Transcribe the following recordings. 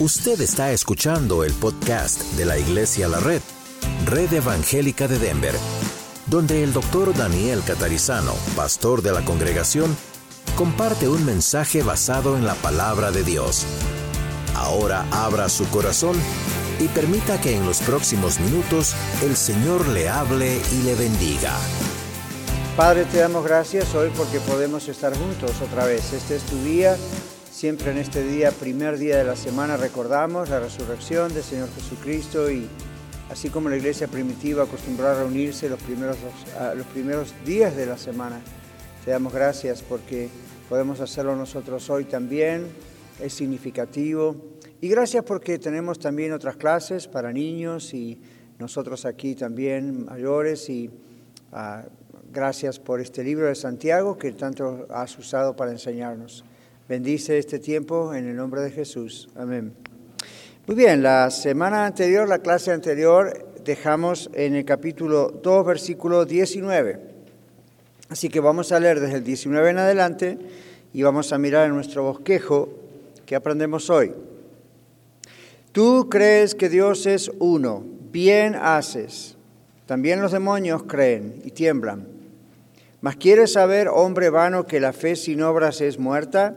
Usted está escuchando el podcast de la Iglesia La Red, Red Evangélica de Denver, donde el doctor Daniel Catarizano, pastor de la congregación, comparte un mensaje basado en la palabra de Dios. Ahora abra su corazón y permita que en los próximos minutos el Señor le hable y le bendiga. Padre, te damos gracias hoy porque podemos estar juntos otra vez. Este es tu día Siempre en este día, primer día de la semana, recordamos la resurrección del Señor Jesucristo y así como la iglesia primitiva acostumbró a reunirse los primeros, los primeros días de la semana, te damos gracias porque podemos hacerlo nosotros hoy también, es significativo. Y gracias porque tenemos también otras clases para niños y nosotros aquí también mayores y ah, gracias por este libro de Santiago que tanto has usado para enseñarnos. Bendice este tiempo en el nombre de Jesús. Amén. Muy bien, la semana anterior, la clase anterior, dejamos en el capítulo 2, versículo 19. Así que vamos a leer desde el 19 en adelante y vamos a mirar en nuestro bosquejo que aprendemos hoy. Tú crees que Dios es uno, bien haces. También los demonios creen y tiemblan. Mas quieres saber, hombre vano, que la fe sin obras es muerta?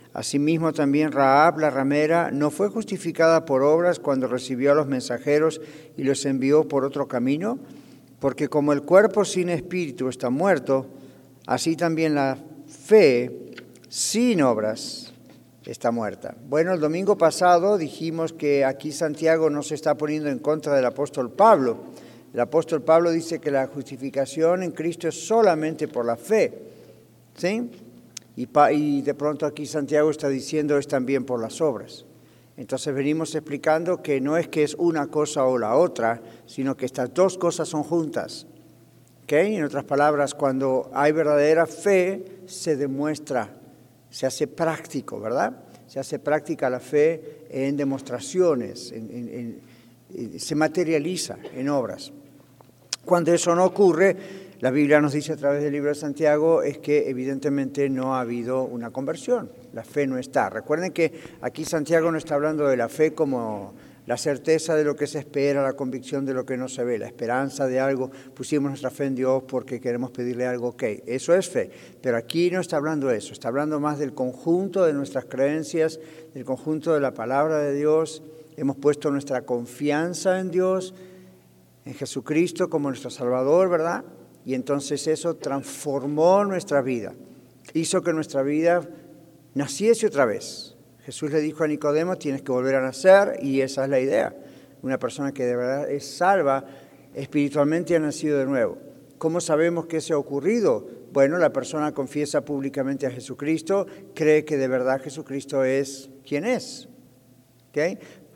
Asimismo también Raab la ramera no fue justificada por obras cuando recibió a los mensajeros y los envió por otro camino, porque como el cuerpo sin espíritu está muerto, así también la fe sin obras está muerta. Bueno, el domingo pasado dijimos que aquí Santiago no se está poniendo en contra del apóstol Pablo. El apóstol Pablo dice que la justificación en Cristo es solamente por la fe. ¿Sí? Y, de pronto aquí Santiago está diciendo es también por las obras. Entonces venimos explicando que no es que es una cosa o la otra, sino que estas dos cosas son juntas. ¿Okay? En otras palabras, cuando hay verdadera fe, se demuestra, se hace práctico, ¿verdad? Se hace práctica la fe en demostraciones, se materializa en obras. Cuando eso no ocurre, la Biblia nos dice a través del libro de Santiago es que evidentemente no ha habido una conversión, la fe no está. Recuerden que aquí Santiago no está hablando de la fe como la certeza de lo que se espera, la convicción de lo que no se ve, la esperanza de algo, pusimos nuestra fe en Dios porque queremos pedirle algo, ok, eso es fe, pero aquí no está hablando de eso, está hablando más del conjunto de nuestras creencias, del conjunto de la palabra de Dios, hemos puesto nuestra confianza en Dios, en Jesucristo como nuestro Salvador, ¿verdad? Y entonces eso transformó nuestra vida, hizo que nuestra vida naciese otra vez. Jesús le dijo a Nicodemo, tienes que volver a nacer y esa es la idea. Una persona que de verdad es salva, espiritualmente ha nacido de nuevo. ¿Cómo sabemos que eso ha ocurrido? Bueno, la persona confiesa públicamente a Jesucristo, cree que de verdad Jesucristo es quien es.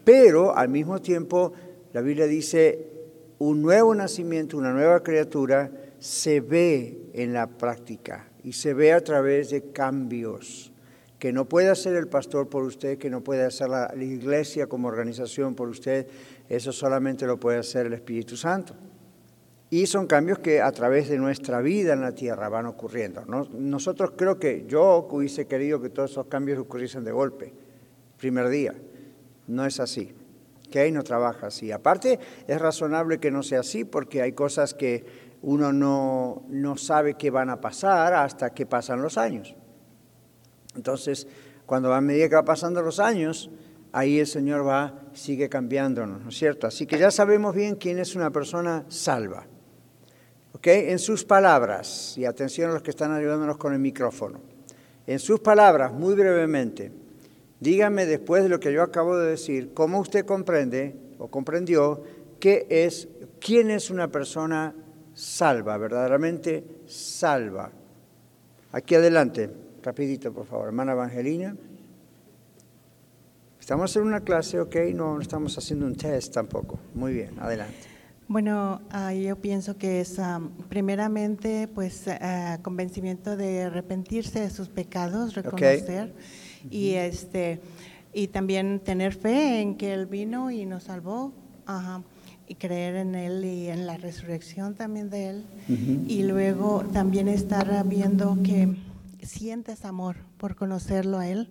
Pero al mismo tiempo la Biblia dice, un nuevo nacimiento, una nueva criatura, se ve en la práctica y se ve a través de cambios que no puede hacer el pastor por usted, que no puede hacer la, iglesia como organización por usted, eso solamente lo puede hacer el Espíritu Santo. Y son cambios que a través de nuestra vida en la tierra van ocurriendo. Nosotros creo que yo hubiese querido que todos esos cambios ocurriesen de golpe, primer día. No es así. Que no trabaja así. Aparte, es razonable que no sea así porque hay cosas que uno no, no sabe qué van a pasar hasta que pasan los años. Entonces, cuando a medida que va pasando los años, ahí el Señor va, sigue cambiándonos, ¿no es cierto? Así que ya sabemos bien quién es una persona salva. ¿Ok? En sus palabras, y atención a los que están ayudándonos con el micrófono, en sus palabras, muy brevemente, dígame después de lo que yo acabo de decir, cómo usted comprende o comprendió qué es, quién es una persona salva, verdaderamente salva. Aquí adelante, rapidito por favor, hermana Evangelina. Estamos en una clase, ok, no estamos haciendo un test tampoco. Muy bien, adelante. Bueno, yo pienso que es um, primeramente pues uh, convencimiento de arrepentirse de sus pecados, reconocer okay. y este y también tener fe en que él vino y nos salvó. Uh, y creer en Él y en la resurrección también de Él. Uh -huh. Y luego también estar viendo que sientes amor por conocerlo a Él,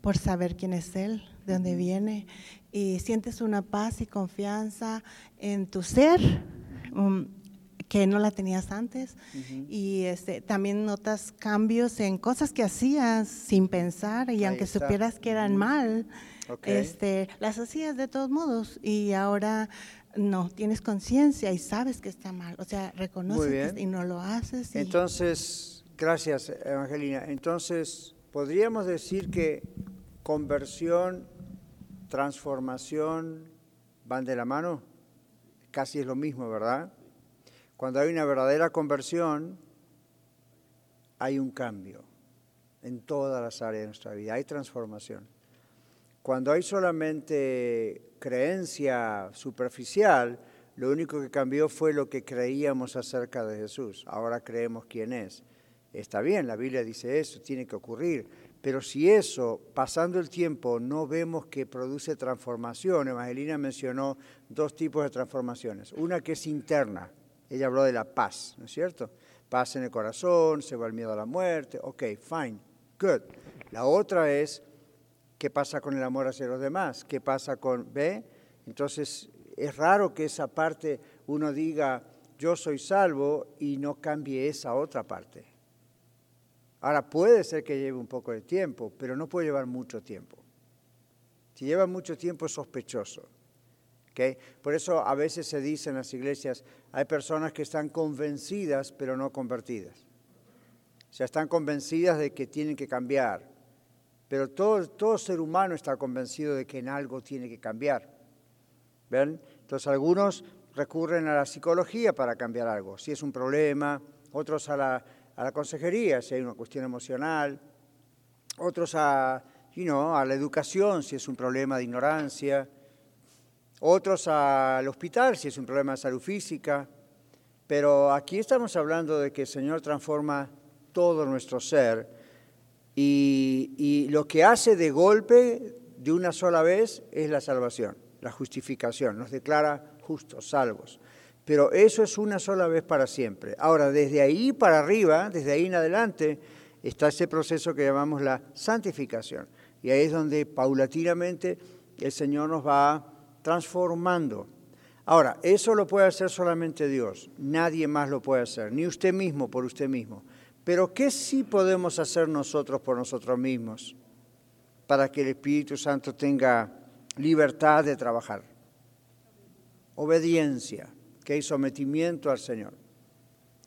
por saber quién es Él, de dónde viene, y sientes una paz y confianza en tu ser. Um, que no la tenías antes uh -huh. y este, también notas cambios en cosas que hacías sin pensar y Ahí aunque está. supieras que eran mal, Okay. este, las hacías de todos modos y ahora no, tienes conciencia y sabes que está mal, o sea, reconoces y no lo haces. y- Entonces, gracias, Evangelina. Entonces, podríamos decir que conversión, transformación van de la mano. Casi es lo mismo, ¿verdad? Cuando hay una verdadera conversión, hay un cambio en todas las áreas de nuestra vida, hay transformación. Cuando hay solamente creencia superficial, lo único que cambió fue lo que creíamos acerca de Jesús. Ahora creemos quién es. Está bien, la Biblia dice eso, tiene que ocurrir. Pero si eso, pasando el tiempo, no vemos que produce transformación, Evangelina mencionó dos tipos de transformaciones. Una que es interna, ella habló de la paz, ¿no es cierto? Paz en el corazón, se va el miedo a la muerte, ok, fine, good. La otra es ¿Qué pasa con el amor hacia los demás? ¿Qué pasa con... ¿Ve? Entonces, es raro que esa parte uno diga, yo soy salvo y no cambie esa otra parte. Ahora, puede ser que lleve un poco de tiempo, pero no puede llevar mucho tiempo. Si lleva mucho tiempo es sospechoso. ¿ok? Por eso a veces se dice en las iglesias, hay personas que están convencidas pero no convertidas. O sea, están convencidas de que tienen que cambiar, pero todo, todo ser humano está convencido de que en algo tiene que cambiar. ¿Ven? Entonces algunos recurren a la psicología para cambiar algo, si es un problema, otros a la, a la consejería, si hay una cuestión emocional, otros a, you know, a la educación, si es un problema de ignorancia, otros al hospital, si es un problema de salud física. Pero aquí estamos hablando de que el Señor transforma todo nuestro ser y, lo que hace de golpe, de una sola vez, es la salvación, la justificación. Nos declara justos, salvos. Pero eso es una sola vez para siempre. Ahora, desde ahí para arriba, desde ahí en adelante, está ese proceso que llamamos la santificación. Y ahí es donde paulatinamente el Señor nos va transformando. Ahora, eso lo puede hacer solamente Dios. Nadie más lo puede hacer, ni usted mismo por usted mismo. Pero ¿qué sí podemos hacer nosotros por nosotros mismos para que el Espíritu Santo tenga libertad de trabajar? Obediencia, que hay sometimiento al Señor.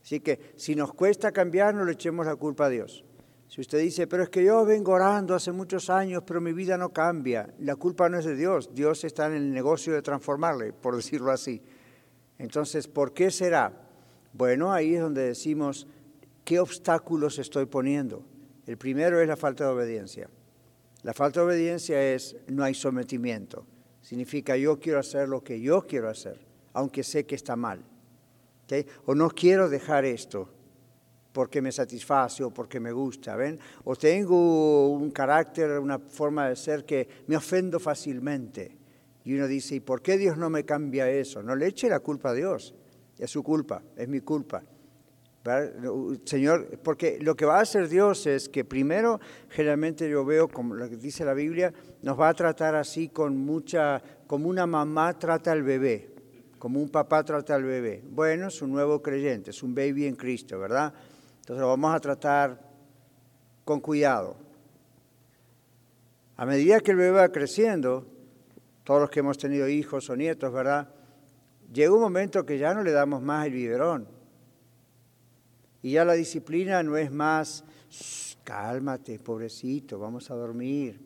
Así que si nos cuesta cambiar, no le echemos la culpa a Dios. Si usted dice, pero es que yo vengo orando hace muchos años, pero mi vida no cambia, la culpa no es de Dios, Dios está en el negocio de transformarle, por decirlo así. Entonces, ¿por qué será? Bueno, ahí es donde decimos, ¿qué obstáculos estoy poniendo? El primero es la falta de obediencia. La falta de obediencia es no hay sometimiento. Significa yo quiero hacer lo que yo quiero hacer, aunque sé que está mal. ¿okay? O no quiero dejar esto porque me satisface o porque me gusta, ¿ven? O tengo un carácter, una forma de ser que me ofendo fácilmente. Y uno dice, ¿y por qué Dios no me cambia eso? No le eche la culpa a Dios. Es su culpa, es mi culpa. Señor, porque lo que va a hacer Dios es que primero, generalmente yo veo, como lo que dice la Biblia, nos va a tratar así con mucha, como una mamá trata al bebé, como un papá trata al bebé. Bueno, es un nuevo creyente, es un baby en Cristo, ¿verdad? Entonces lo vamos a tratar con cuidado. A medida que el bebé va creciendo, todos los que hemos tenido hijos o nietos, ¿verdad? Llega un momento que ya no le damos más el biberón. Y ya la disciplina no es más, cálmate, pobrecito, vamos a dormir.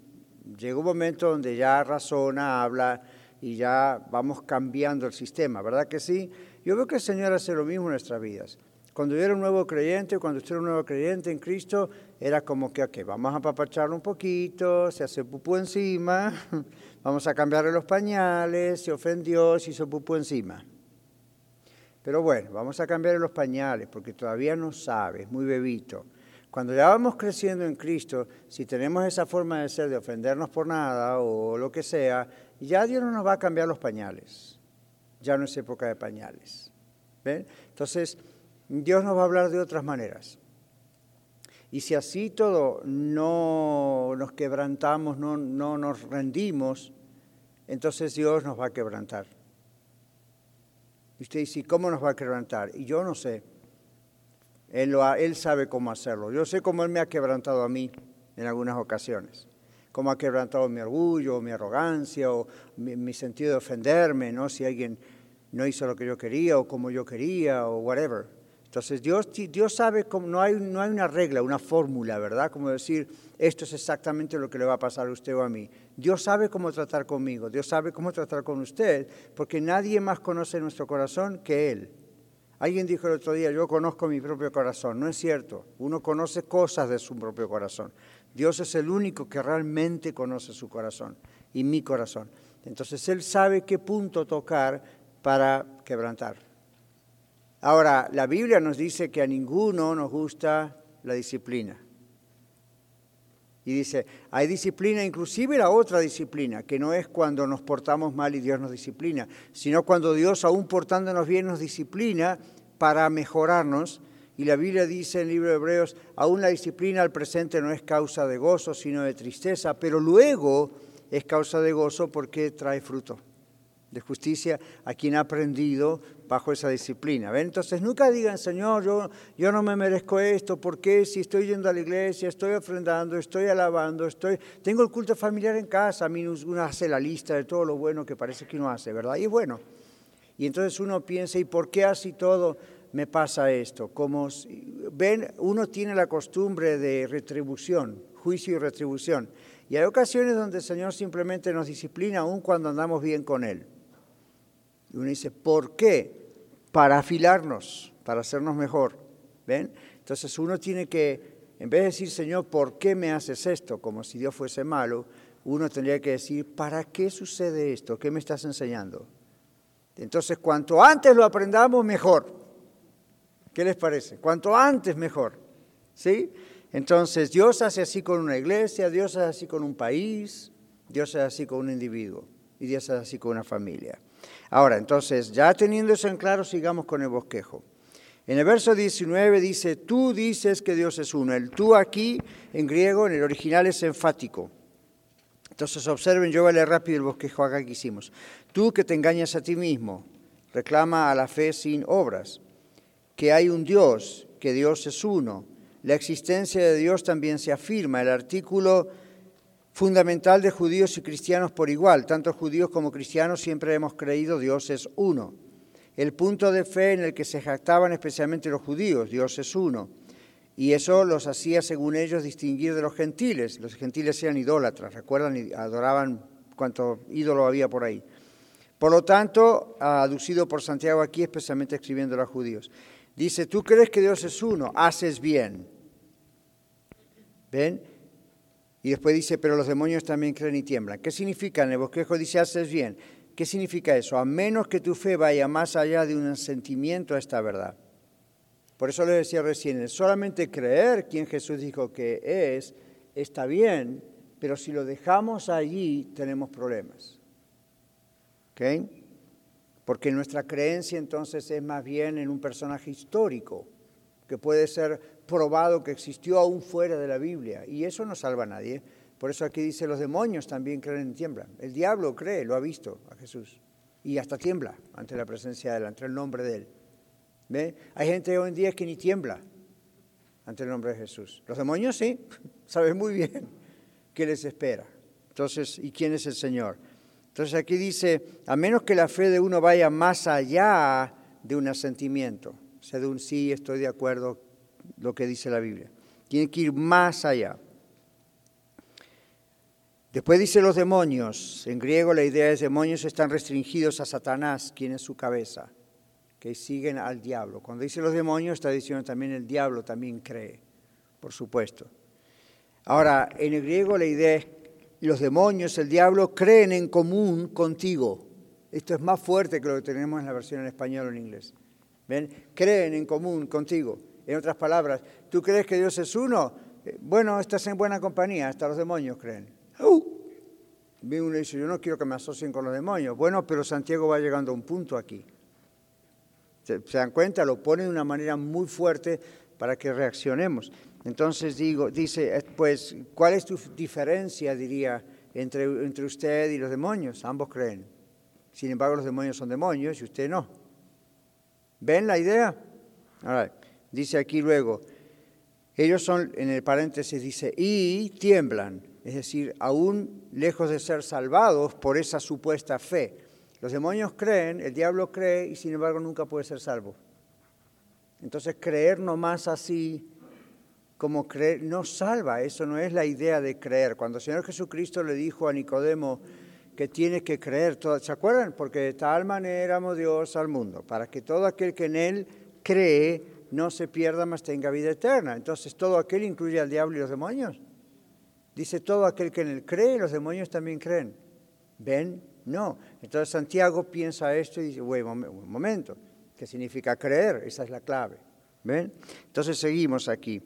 Llega un momento donde ya razona, habla y ya vamos cambiando el sistema, ¿verdad que sí? Yo veo que el Señor hace lo mismo en nuestras vidas. Cuando yo era un nuevo creyente, cuando usted era un nuevo creyente en Cristo, era como que, ok, vamos a papacharlo un poquito, se hace pupú encima, vamos a cambiarle los pañales, se ofendió, se hizo pupú encima. Pero bueno, vamos a cambiarle los pañales porque todavía no sabe, es muy bebito. Cuando ya vamos creciendo en Cristo, si tenemos esa forma de ser, de ofendernos por nada o lo que sea, ya Dios no nos va a cambiar los pañales. Ya no es época de pañales. ¿Ven? Entonces, Dios nos va a hablar de otras maneras. Y si así todo no nos quebrantamos, no, no nos rendimos, entonces Dios nos va a quebrantar. Y usted dice, ¿cómo nos va a quebrantar? Y yo no sé. Él, sabe cómo hacerlo. Yo sé cómo Él me ha quebrantado a mí en algunas ocasiones. Cómo ha quebrantado mi orgullo, mi arrogancia, o mi, sentido de ofenderme, ¿no? Si alguien no hizo lo que yo quería, o como yo quería, o whatever. Entonces Dios, Dios sabe cómo, no hay, no hay una regla, una fórmula, ¿verdad? Como decir, esto es exactamente lo que le va a pasar a usted o a mí. Dios sabe cómo tratar conmigo, Dios sabe cómo tratar con usted, porque nadie más conoce nuestro corazón que Él. Alguien dijo el otro día, yo conozco mi propio corazón. No es cierto. Uno conoce cosas de su propio corazón. Dios es el único que realmente conoce su corazón y mi corazón. Entonces Él sabe qué punto tocar para quebrantar. Ahora, la Biblia nos dice que a ninguno nos gusta la disciplina. Y dice, hay disciplina, inclusive la otra disciplina, que no es cuando nos portamos mal y Dios nos disciplina, sino cuando Dios, aún portándonos bien, nos disciplina para mejorarnos. Y la Biblia dice en el libro de Hebreos, aún la disciplina al presente no es causa de gozo, sino de tristeza, pero luego es causa de gozo porque trae fruto de justicia a quien ha aprendido bajo esa disciplina. Entonces nunca digan, Señor, yo, yo no me merezco esto, porque si estoy yendo a la iglesia, estoy ofrendando, estoy alabando, estoy, tengo el culto familiar en casa, a mí uno hace la lista de todo lo bueno que parece que uno hace, ¿verdad? Y bueno. Y entonces uno piensa, ¿y por qué así todo me pasa esto? Como, ven, uno tiene la costumbre de retribución, juicio y retribución. Y hay ocasiones donde el Señor simplemente nos disciplina aun cuando andamos bien con Él. Y uno dice, ¿por qué? Para afilarnos, para hacernos mejor. ¿Ven? Entonces uno tiene que, en vez de decir, Señor, ¿por qué me haces esto? Como si Dios fuese malo, uno tendría que decir, ¿para qué sucede esto? ¿Qué me estás enseñando? Entonces, cuanto antes lo aprendamos, mejor. ¿Qué les parece? Cuanto antes, mejor. ¿Sí? Entonces, Dios hace así con una iglesia, Dios hace así con un país, Dios hace así con un individuo y Dios hace así con una familia. Ahora, entonces, ya teniendo eso en claro, sigamos con el bosquejo. En el verso 19 dice, tú dices que Dios es uno. El tú aquí, en griego, en el original es enfático. Entonces observen, yo voy a leer rápido el bosquejo acá que hicimos. Tú que te engañas a ti mismo, reclama a la fe sin obras, que hay un Dios, que Dios es uno. La existencia de Dios también se afirma. El artículo fundamental de judíos y cristianos por igual. Tanto judíos como cristianos siempre hemos creído Dios es uno. El punto de fe en el que se jactaban especialmente los judíos, Dios es uno. Y eso los hacía, según ellos, distinguir de los gentiles. Los gentiles eran idólatras, recuerdan, adoraban cuanto ídolo había por ahí. Por lo tanto, aducido por Santiago aquí, especialmente escribiendo a los judíos, dice, tú crees que Dios es uno, haces bien. ¿Ven? Y después dice, pero los demonios también creen y tiemblan. ¿Qué significa? En el bosquejo dice, haces bien. ¿Qué significa eso? A menos que tu fe vaya más allá de un sentimiento a esta verdad. Por eso le decía recién, solamente creer quien Jesús dijo que es, está bien, pero si lo dejamos allí, tenemos problemas. ¿Ok? Porque nuestra creencia entonces es más bien en un personaje histórico, que puede ser probado que existió aún fuera de la Biblia. Y eso no salva a nadie. Por eso aquí dice, los demonios también creen y tiemblan. El diablo cree, lo ha visto a Jesús. Y hasta tiembla ante la presencia de él, ante el nombre de él. ¿Ve? Hay gente hoy en día que ni tiembla ante el nombre de Jesús. Los demonios sí, saben muy bien qué les espera. Entonces, ¿y quién es el Señor? Entonces aquí dice, a menos que la fe de uno vaya más allá de un asentimiento, sea, de un sí, estoy de acuerdo, lo que dice la Biblia. Tiene que ir más allá. Después dice los demonios. En griego la idea es demonios están restringidos a Satanás, quien es su cabeza. que siguen al diablo. Cuando dice los demonios, está diciendo también el diablo también cree, por supuesto. Ahora, en el griego la idea es, los demonios, el diablo, creen en común contigo. Esto es más fuerte que lo que tenemos en la versión en español o en inglés. ¿Ven? Creen en común contigo. En otras palabras, ¿tú crees que Dios es uno? Eh, bueno, estás en buena compañía, hasta los demonios creen. ¡Uh! uno dice, yo no quiero que me asocien con los demonios. Bueno, pero Santiago va llegando a un punto aquí. ¿Se, dan cuenta? Lo pone de una manera muy fuerte para que reaccionemos. Entonces digo, dice, eh, pues, ¿cuál es tu diferencia, diría, entre, usted y los demonios? Ambos creen. Sin embargo, los demonios son demonios y usted no. ¿Ven la idea? Dice aquí luego, ellos son, en el paréntesis dice, y tiemblan, es decir, aún lejos de ser salvados por esa supuesta fe. Los demonios creen, el diablo cree y sin embargo nunca puede ser salvo. Entonces creer nomás así como creer no salva, eso no es la idea de creer. Cuando el Señor Jesucristo le dijo a Nicodemo que tiene que creer, ¿se acuerdan? Porque de tal manera amó Dios al mundo, para que todo aquel que en Él cree no se pierda, mas tenga vida eterna. Entonces, ¿todo aquel incluye al diablo y los demonios? Dice todo aquel que en Él cree, los demonios también creen. ¿Ven? No. Entonces Santiago piensa esto y dice, bueno, un momento, ¿qué significa creer? Esa es la clave. ¿Ven? Entonces seguimos aquí.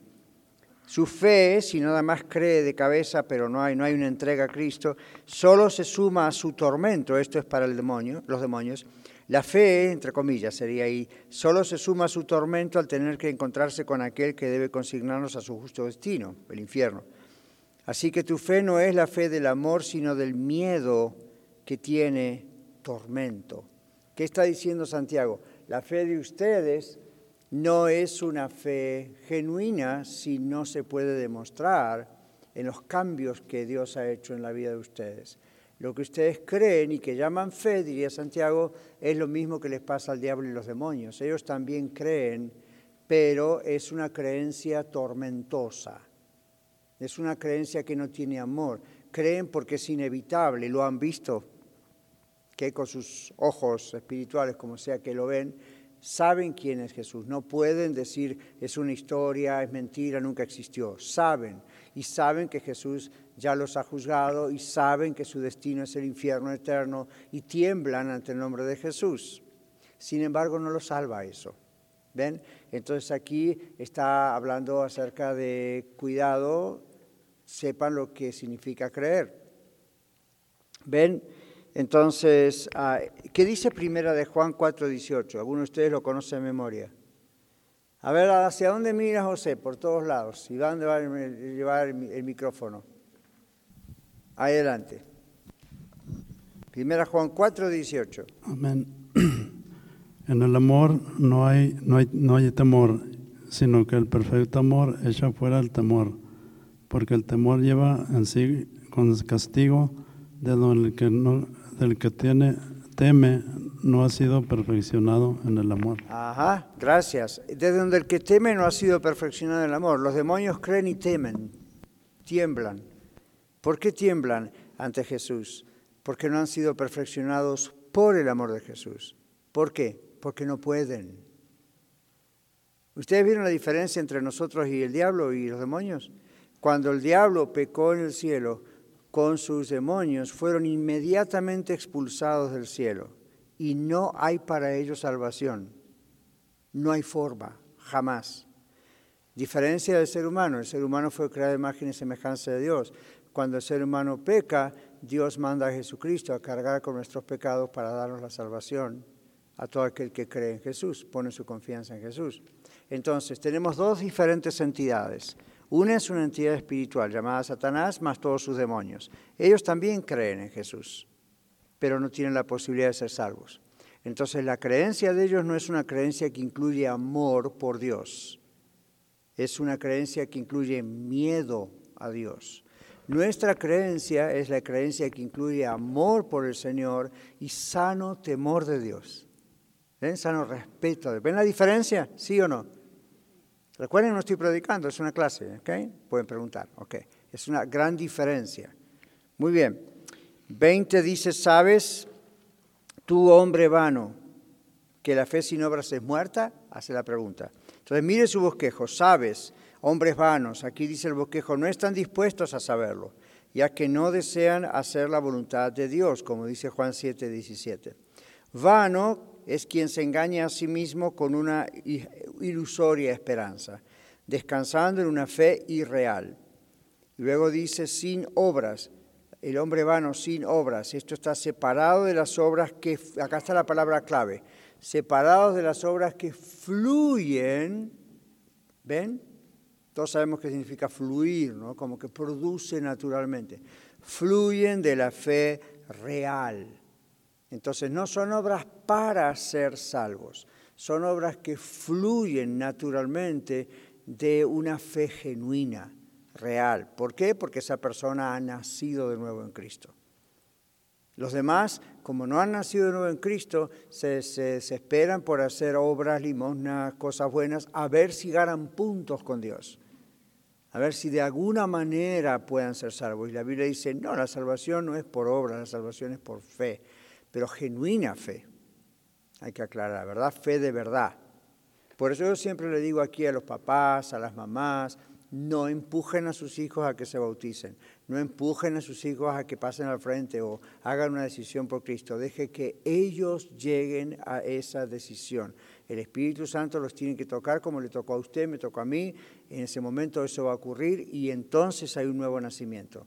Su fe, si nada más cree de cabeza, pero no hay, no hay una entrega a Cristo, solo se suma a su tormento, esto es para el demonio, los demonios. La fe, entre comillas, sería ahí, solo se suma a su tormento al tener que encontrarse con aquel que debe consignarnos a su justo destino, el infierno. Así que tu fe no es la fe del amor, sino del miedo que tiene tormento. ¿Qué está diciendo Santiago? La fe de ustedes no es una fe genuina si no se puede demostrar en los cambios que Dios ha hecho en la vida de ustedes. Lo que ustedes creen y que llaman fe, diría Santiago, es lo mismo que les pasa al diablo y los demonios. Ellos también creen, pero es una creencia tormentosa. Es una creencia que no tiene amor. Creen porque es inevitable, lo han visto que con sus ojos espirituales, como sea que lo ven, saben quién es Jesús. No pueden decir es una historia, es mentira, nunca existió. Saben y saben que Jesús ya los ha juzgado y saben que su destino es el infierno eterno y tiemblan ante el nombre de Jesús. Sin embargo, no los salva eso. ¿Ven? Entonces aquí está hablando acerca de cuidado, sepan lo que significa creer. ¿Ven? Entonces, ah, ¿qué dice primera de Juan 4:18? Algunos de ustedes lo conocen de memoria. A ver, ¿hacia dónde mira José? Por todos lados. ¿Y dónde va a llevar el micrófono? Adelante. Primera Juan 4:18. Amén. En el amor no hay, no, hay, no hay temor, sino que el perfecto amor echa fuera el temor, porque el temor lleva en sí con castigo de donde que no, del que tiene, teme no ha sido perfeccionado en el amor. Ajá, gracias. Desde donde el que teme no ha sido perfeccionado en el amor. Los demonios creen y temen, tiemblan. ¿Por qué tiemblan ante Jesús? Porque no han sido perfeccionados por el amor de Jesús. ¿Por qué? Porque no pueden. ¿Ustedes vieron la diferencia entre nosotros y el diablo y los demonios? Cuando el diablo pecó en el cielo, con sus demonios fueron inmediatamente expulsados del cielo y no hay para ellos salvación. No hay forma, jamás. Diferencia del ser humano, el ser humano fue creado de imagen y semejanza de Dios. Cuando el ser humano peca, Dios manda a Jesucristo a cargar con nuestros pecados para darnos la salvación a todo aquel que cree en Jesús, pone su confianza en Jesús. Entonces, tenemos dos diferentes entidades. Una es una entidad espiritual llamada Satanás más todos sus demonios. Ellos también creen en Jesús, pero no tienen la posibilidad de ser salvos. Entonces la creencia de ellos no es una creencia que incluye amor por Dios, es una creencia que incluye miedo a Dios. Nuestra creencia es la creencia que incluye amor por el Señor y sano temor de Dios. ¿Ven? Sano respeto. ¿Ven la diferencia? ¿Sí o no? Recuerden, no estoy predicando, es una clase, ¿ok? Pueden preguntar, ¿ok? Es una gran diferencia. Muy bien. 20 dice, sabes, tú hombre vano, ¿Que la fe sin obras es muerta? Hace la pregunta. Entonces mire su bosquejo, sabes, hombres vanos, aquí dice el bosquejo, no están dispuestos a saberlo, ya que no desean hacer la voluntad de Dios, como dice Juan 7, 17. Vano es quien se engaña a sí mismo con una ilusoria esperanza, descansando en una fe irreal. Luego dice sin obras, el hombre vano sin obras. Esto está separado de las obras que, acá está la palabra clave, separados de las obras que fluyen, ¿ven? Todos sabemos qué significa fluir, ¿no? Como que produce naturalmente. Fluyen de la fe real. Entonces no son obras para ser salvos, son obras que fluyen naturalmente de una fe genuina real. ¿Por qué? Porque esa persona ha nacido de nuevo en Cristo. Los demás, como no han nacido de nuevo en Cristo, se, esperan por hacer obras, limosnas, cosas buenas, a ver si ganan puntos con Dios. A ver si de alguna manera puedan ser salvos. Y la Biblia dice, no, la salvación no es por obras, la salvación es por fe, pero genuina fe. Hay que aclarar, ¿verdad? Fe de verdad. Por eso yo siempre le digo aquí a los papás, a las mamás, no empujen a sus hijos a que se bauticen, no empujen a sus hijos a que pasen al frente o hagan una decisión por Cristo. Deje que ellos lleguen a esa decisión. El Espíritu Santo los tiene que tocar como le tocó a usted, me tocó a mí. En ese momento eso va a ocurrir y entonces hay un nuevo nacimiento.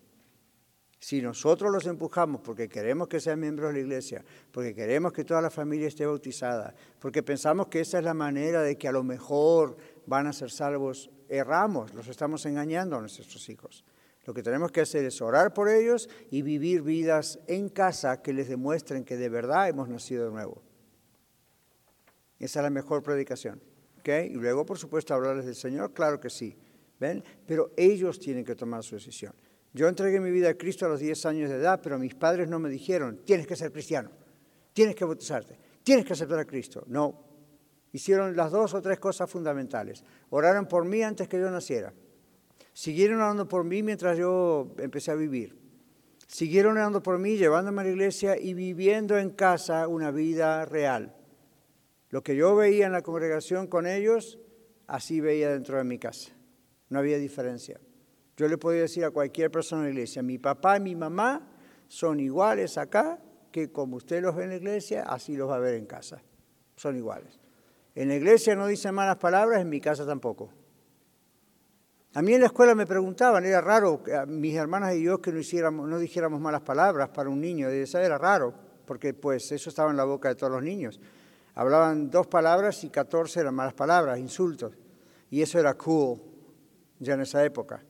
Si nosotros los empujamos porque queremos que sean miembros de la iglesia, porque queremos que toda la familia esté bautizada, porque pensamos que esa es la manera de que a lo mejor van a ser salvos, erramos, los estamos engañando a nuestros hijos. Lo que tenemos que hacer es orar por ellos y vivir vidas en casa que les demuestren que de verdad hemos nacido de nuevo. Esa es la mejor predicación. Y luego, por supuesto, hablarles del Señor, claro que sí. ¿Ven? Pero ellos tienen que tomar su decisión. Yo entregué mi vida a Cristo a los 10 años de edad, pero mis padres no me dijeron, tienes que ser cristiano, tienes que bautizarte, tienes que aceptar a Cristo. No, hicieron las dos o tres cosas fundamentales. Oraron por mí antes que yo naciera. Siguieron orando por mí mientras yo empecé a vivir. Siguieron orando por mí, llevándome a la iglesia y viviendo en casa una vida real. Lo que yo veía en la congregación con ellos, así veía dentro de mi casa. No había diferencia. Yo le podía decir a cualquier persona en la iglesia, mi papá y mi mamá son iguales acá que como usted los ve en la iglesia, así los va a ver en casa. Son iguales. En la iglesia no dicen malas palabras, en mi casa tampoco. A mí en la escuela me preguntaban, era raro, mis hermanas y yo que no, hiciéramos, no dijéramos malas palabras para un niño, eso era raro, porque pues eso estaba en la boca de todos los niños. Hablaban dos palabras y catorce eran malas palabras, insultos. Y eso era cool ya en esa época.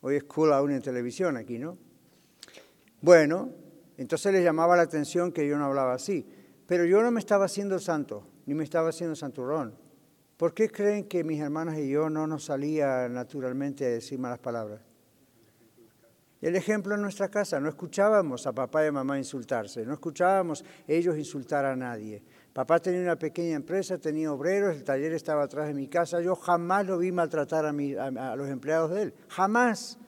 Hoy es cool aún en televisión aquí, ¿no? Bueno, entonces les llamaba la atención que yo no hablaba así. Pero yo no me estaba haciendo santo ni me estaba haciendo santurrón. ¿Por qué creen que mis hermanas y yo no nos salía naturalmente a decir malas palabras? El ejemplo en nuestra casa, no escuchábamos a papá y a mamá insultarse, no escuchábamos ellos insultar a nadie. Papá tenía una pequeña empresa, tenía obreros, el taller estaba atrás de mi casa, yo jamás lo vi maltratar a, a los empleados de él, jamás,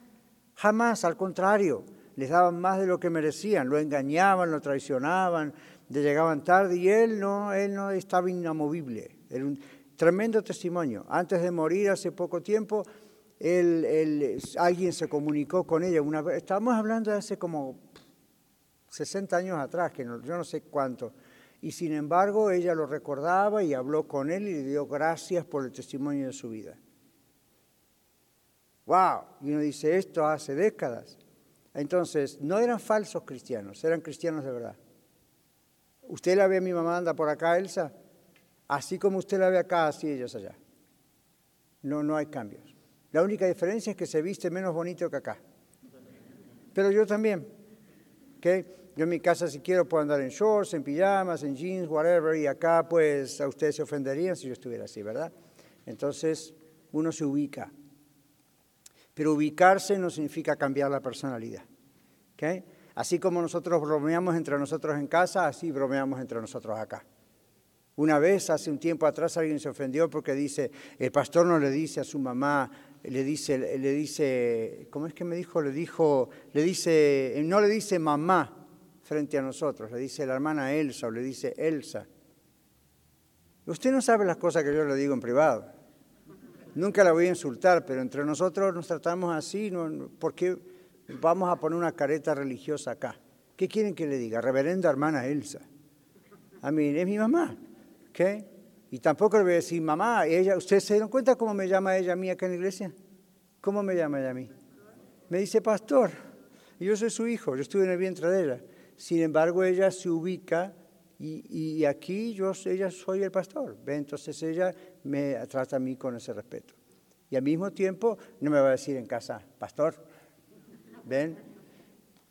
jamás, al contrario, les daban más de lo que merecían, lo engañaban, lo traicionaban, de llegaban tarde y él no, él no estaba inamovible. Era un tremendo testimonio. Antes de morir, hace poco tiempo, alguien se comunicó con ella. Una, estábamos hablando de hace como 60 años atrás, que yo no sé cuánto. Y sin embargo, ella lo recordaba y habló con él y le dio gracias por el testimonio de su vida. ¡Wow! Y uno dice, esto hace décadas. Entonces, no eran falsos cristianos, eran cristianos de verdad. Usted la ve a mi mamá anda por acá, Elsa, así como usted la ve acá, así ellos allá. No, no hay cambios. La única diferencia es que se viste menos bonito que acá. Pero yo también. ¿okay? Yo en mi casa si quiero puedo andar en shorts, en pijamas, en jeans, whatever, y acá pues a ustedes se ofenderían si yo estuviera así, ¿verdad? Entonces uno se ubica. Pero ubicarse no significa cambiar la personalidad. ¿okay? Así como nosotros bromeamos entre nosotros en casa, así bromeamos entre nosotros acá. Una vez, hace un tiempo atrás, alguien se ofendió porque dice, el pastor no le dice a su mamá, le dice, le dice, ¿cómo es que me dijo? Le dijo, le dice, no le dice mamá frente a nosotros, le dice la hermana Elsa o le dice Elsa. Usted no sabe las cosas que yo le digo en privado. Nunca la voy a insultar, pero entre nosotros nos tratamos así. ¿por qué vamos a poner una careta religiosa acá? ¿Qué quieren que le diga? Reverenda hermana Elsa. A mí es mi mamá. ¿ok? Y tampoco le voy a decir, mamá, ella, ¿ustedes se dan cuenta cómo me llama ella a mí acá en la iglesia? ¿Cómo me llama ella a mí? Me dice pastor. Yo soy su hijo, yo estuve en el vientre de ella. Sin embargo, ella se ubica y, aquí yo ella soy el pastor. Entonces ella me trata a mí con ese respeto. Y al mismo tiempo no me va a decir en casa, pastor. ¿Ven?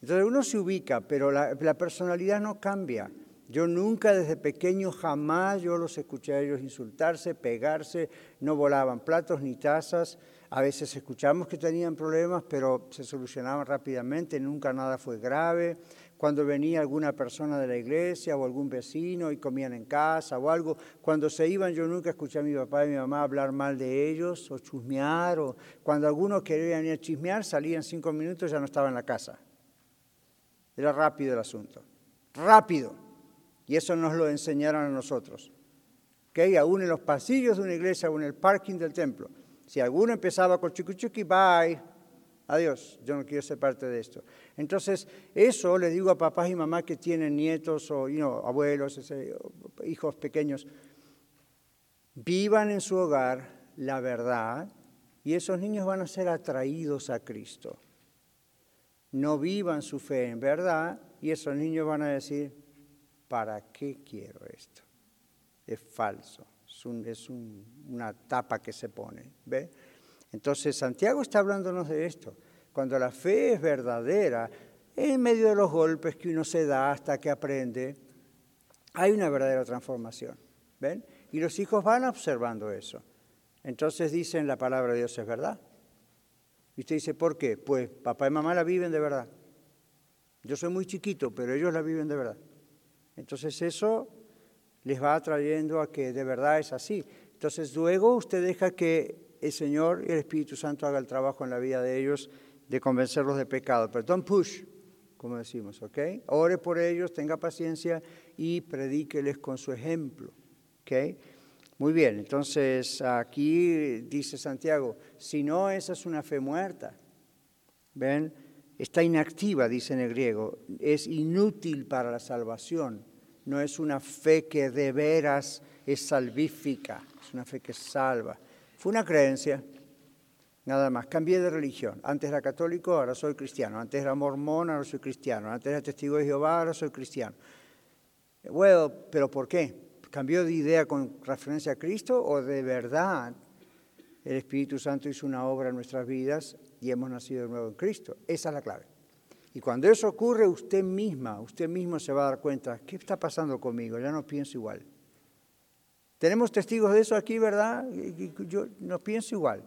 Entonces uno se ubica, pero la, la personalidad no cambia. Yo nunca desde pequeño, jamás yo los escuché a ellos insultarse, pegarse, no volaban platos ni tazas. A veces escuchamos que tenían problemas, pero se solucionaban rápidamente, nunca nada fue grave. Cuando venía alguna persona de la iglesia o algún vecino y comían en casa o algo, cuando se iban yo nunca escuché a mi papá y mi mamá hablar mal de ellos o chusmear. O cuando algunos querían ir a chismear, salían cinco minutos y ya no estaba en la casa. Era rápido el asunto. Rápido. Y eso nos lo enseñaron a nosotros. ¿Okay? Aún en los pasillos de una iglesia o en el parking del templo. Si alguno empezaba con chuki bye, adiós, yo no quiero ser parte de esto. Entonces, eso le digo a papás y mamás que tienen nietos o abuelos, hijos pequeños, vivan en su hogar la verdad y esos niños van a ser atraídos a Cristo. No vivan su fe en verdad y esos niños van a decir, ¿para qué quiero esto? Es falso, es, una tapa que se pone. ¿ve? Entonces Santiago está hablándonos de esto. Cuando la fe es verdadera, en medio de los golpes que uno se da hasta que aprende, hay una verdadera transformación. ¿Ven? Y los hijos van observando eso. Entonces dicen, la palabra de Dios es verdad. Y usted dice, ¿por qué? Pues papá y mamá la viven de verdad. Yo soy muy chiquito, pero ellos la viven de verdad. Entonces eso les va atrayendo a que de verdad es así. Entonces luego usted deja que el Señor y el Espíritu Santo haga el trabajo en la vida de ellos de convencerlos de pecado. Pero don't push, como decimos, ¿ok? Ore por ellos, tenga paciencia y predíqueles con su ejemplo, ¿ok? Muy bien, entonces aquí dice Santiago, si no, esa es una fe muerta. ¿Ven? está inactiva, dice en el griego, es inútil para la salvación, no es una fe que de veras es salvífica, es una fe que salva. Fue una creencia, nada más. Cambié de religión. Antes era católico, ahora soy cristiano. Antes era mormón, ahora soy cristiano. Antes era testigo de Jehová, ahora soy cristiano. Bueno, pero ¿por qué? ¿Cambió de idea con referencia a Cristo o de verdad el Espíritu Santo hizo una obra en nuestras vidas y hemos nacido de nuevo en Cristo. Esa es la clave. Y cuando eso ocurre, usted misma, usted mismo se va a dar cuenta, ¿qué está pasando conmigo? Ya no pienso igual. Tenemos testigos de eso aquí, ¿verdad? Yo no pienso igual.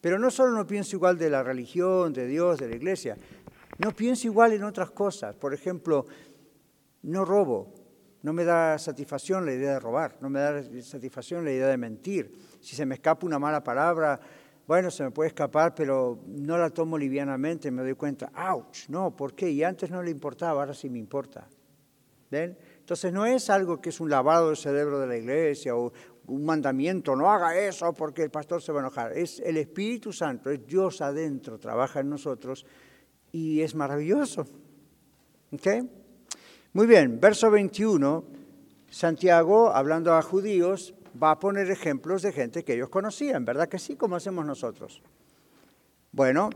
Pero no solo no pienso igual de la religión, de Dios, de la iglesia, no pienso igual en otras cosas. Por ejemplo, no robo, no me da satisfacción la idea de robar, no me da satisfacción la idea de mentir. Si se me escapa una mala palabra, bueno, se me puede escapar, pero no la tomo livianamente, me doy cuenta, ouch, no, ¿por qué? Y antes no le importaba, ahora sí me importa. ¿Ven? Entonces no es algo que es un lavado del cerebro de la iglesia o un mandamiento, no haga eso porque el pastor se va a enojar. Es el Espíritu Santo, es Dios adentro, trabaja en nosotros y es maravilloso. ¿Ok? Muy bien, verso 21, Santiago, hablando a judíos, va a poner ejemplos de gente que ellos conocían, ¿verdad que sí? Como hacemos nosotros. Bueno,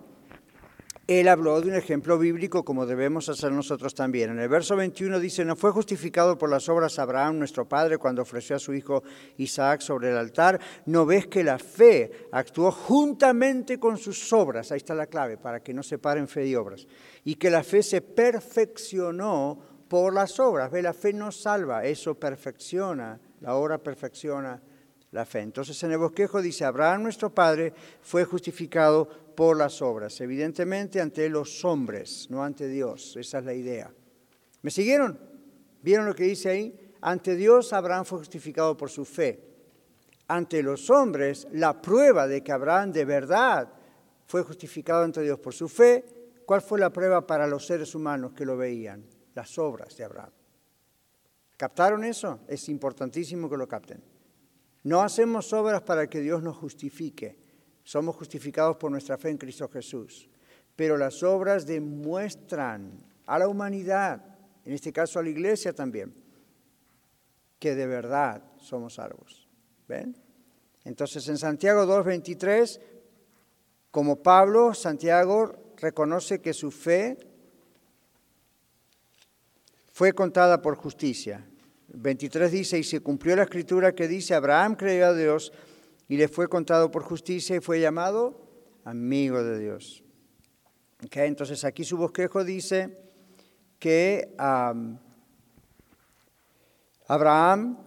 él habló de un ejemplo bíblico como debemos hacer nosotros también. En el verso 21 dice, no fue justificado por las obras Abraham, nuestro padre, cuando ofreció a su hijo Isaac sobre el altar. ¿No ves que la fe actuó juntamente con sus obras? Ahí está la clave, para que no separen fe y obras. Y que la fe se perfeccionó por las obras. Ve, la fe no salva, eso perfecciona la obra perfecciona la fe. Entonces en el bosquejo dice, Abraham nuestro padre fue justificado por las obras, evidentemente ante los hombres, no ante Dios. Esa es la idea. ¿Me siguieron? ¿Vieron lo que dice ahí? Ante Dios Abraham fue justificado por su fe. Ante los hombres, la prueba de que Abraham de verdad fue justificado ante Dios por su fe, ¿cuál fue la prueba para los seres humanos que lo veían? Las obras de Abraham. ¿Captaron eso? Es importantísimo que lo capten. No hacemos obras para que Dios nos justifique. Somos justificados por nuestra fe en Cristo Jesús. Pero las obras demuestran a la humanidad, en este caso a la iglesia también, que de verdad somos salvos. ¿Ven? Entonces en Santiago 2.23, como Pablo, Santiago reconoce que su fe fue contada por justicia. 23 dice, y se cumplió la escritura que dice, Abraham creyó a Dios y le fue contado por justicia y fue llamado amigo de Dios. Okay, entonces aquí su bosquejo dice que Abraham,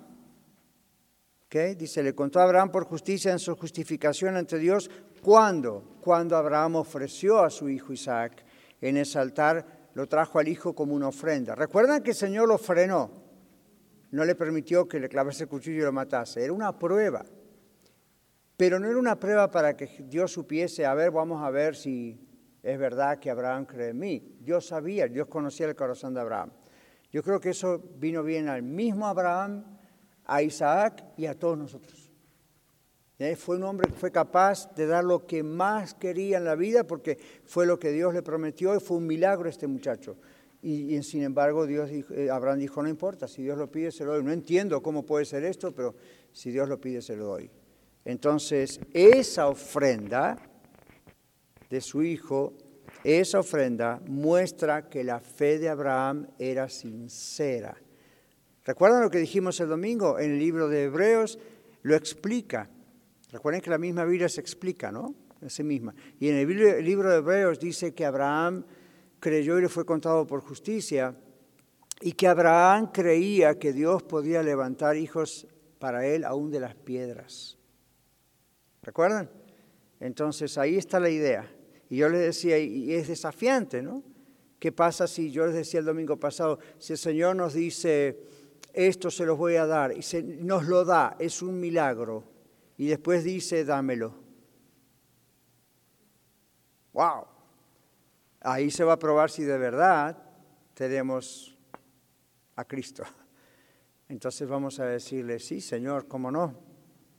okay, dice, le contó a Abraham por justicia en su justificación ante Dios. ¿Cuándo? Cuando Abraham ofreció a su hijo Isaac en ese altar, lo trajo al hijo como una ofrenda. ¿Recuerdan que el Señor lo frenó? no le permitió que le clavase el cuchillo y lo matase. Era una prueba. Pero no era una prueba para que Dios supiese, a ver, vamos a ver si es verdad que Abraham cree en mí. Dios sabía, Dios conocía el corazón de Abraham. Yo creo que eso vino bien al mismo Abraham, a Isaac y a todos nosotros. Fue un hombre que fue capaz de dar lo que más quería en la vida porque fue lo que Dios le prometió y fue un milagro este muchacho. Y, sin embargo, Dios eh, Abraham dijo, no importa, si Dios lo pide, se lo doy. No entiendo cómo puede ser esto, pero si Dios lo pide, se lo doy. Entonces, esa ofrenda de su hijo, esa ofrenda muestra que la fe de Abraham era sincera. ¿Recuerdan lo que dijimos el domingo? En el libro de Hebreos lo explica. Recuerden que la misma Biblia se explica, ¿no? En sí misma. Y en el libro de Hebreos dice que Abraham creyó y le fue contado por justicia, y que Abraham creía que Dios podía levantar hijos para él aún de las piedras. ¿Recuerdan? Entonces ahí está la idea. Y yo les decía, y es desafiante, ¿no? ¿Qué pasa si yo les decía el domingo pasado, si el Señor nos dice, esto se los voy a dar, y se, nos lo da, es un milagro, y después dice, dámelo? ¡Wow! Ahí se va a probar si de verdad tenemos a Cristo. Entonces vamos a decirle, sí, Señor, ¿cómo no?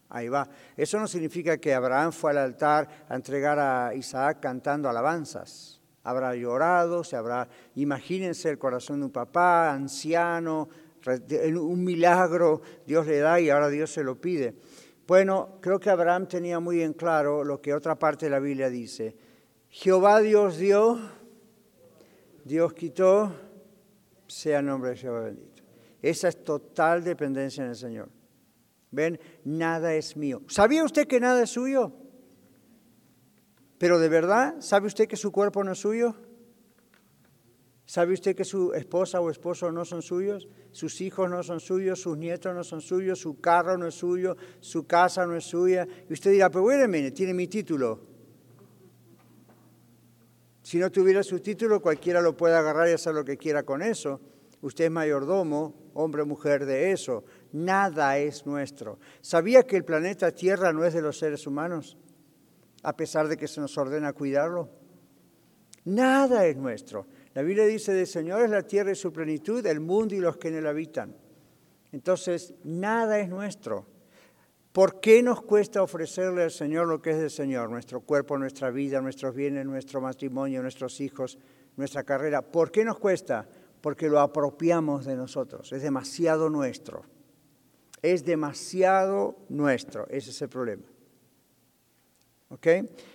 Ahí va. Eso no significa que Abraham fue al altar a entregar a Isaac cantando alabanzas. Habrá llorado, se habrá, imagínense el corazón de un papá anciano, un milagro Dios le da y ahora Dios se lo pide. Bueno, creo que Abraham tenía muy en claro lo que otra parte de la Biblia dice. Jehová Dios dio, Dios quitó, sea el nombre de Jehová bendito. Esa es total dependencia en el Señor. ¿Ven? Nada es mío. ¿Sabía usted que nada es suyo? Pero de verdad, ¿sabe usted que su cuerpo no es suyo? ¿Sabe usted que su esposa o esposo no son suyos? Sus hijos no son suyos, sus nietos no son suyos, su carro no es suyo, su casa no es suya. Y usted dirá, pero bueno, tiene mi título. Si no tuviera su título, cualquiera lo puede agarrar y hacer lo que quiera con eso. Usted es mayordomo, hombre o mujer de eso. Nada es nuestro. ¿Sabía que el planeta Tierra no es de los seres humanos? A pesar de que se nos ordena cuidarlo. Nada es nuestro. La Biblia dice, del Señor es la tierra y su plenitud, el mundo y los que en él habitan. Entonces, nada es nuestro. ¿Por qué nos cuesta ofrecerle al Señor lo que es del Señor? Nuestro cuerpo, nuestra vida, nuestros bienes, nuestro matrimonio, nuestros hijos, nuestra carrera. ¿Por qué nos cuesta? Porque lo apropiamos de nosotros. Es demasiado nuestro. Es demasiado nuestro. Ese es el problema. ¿Ok?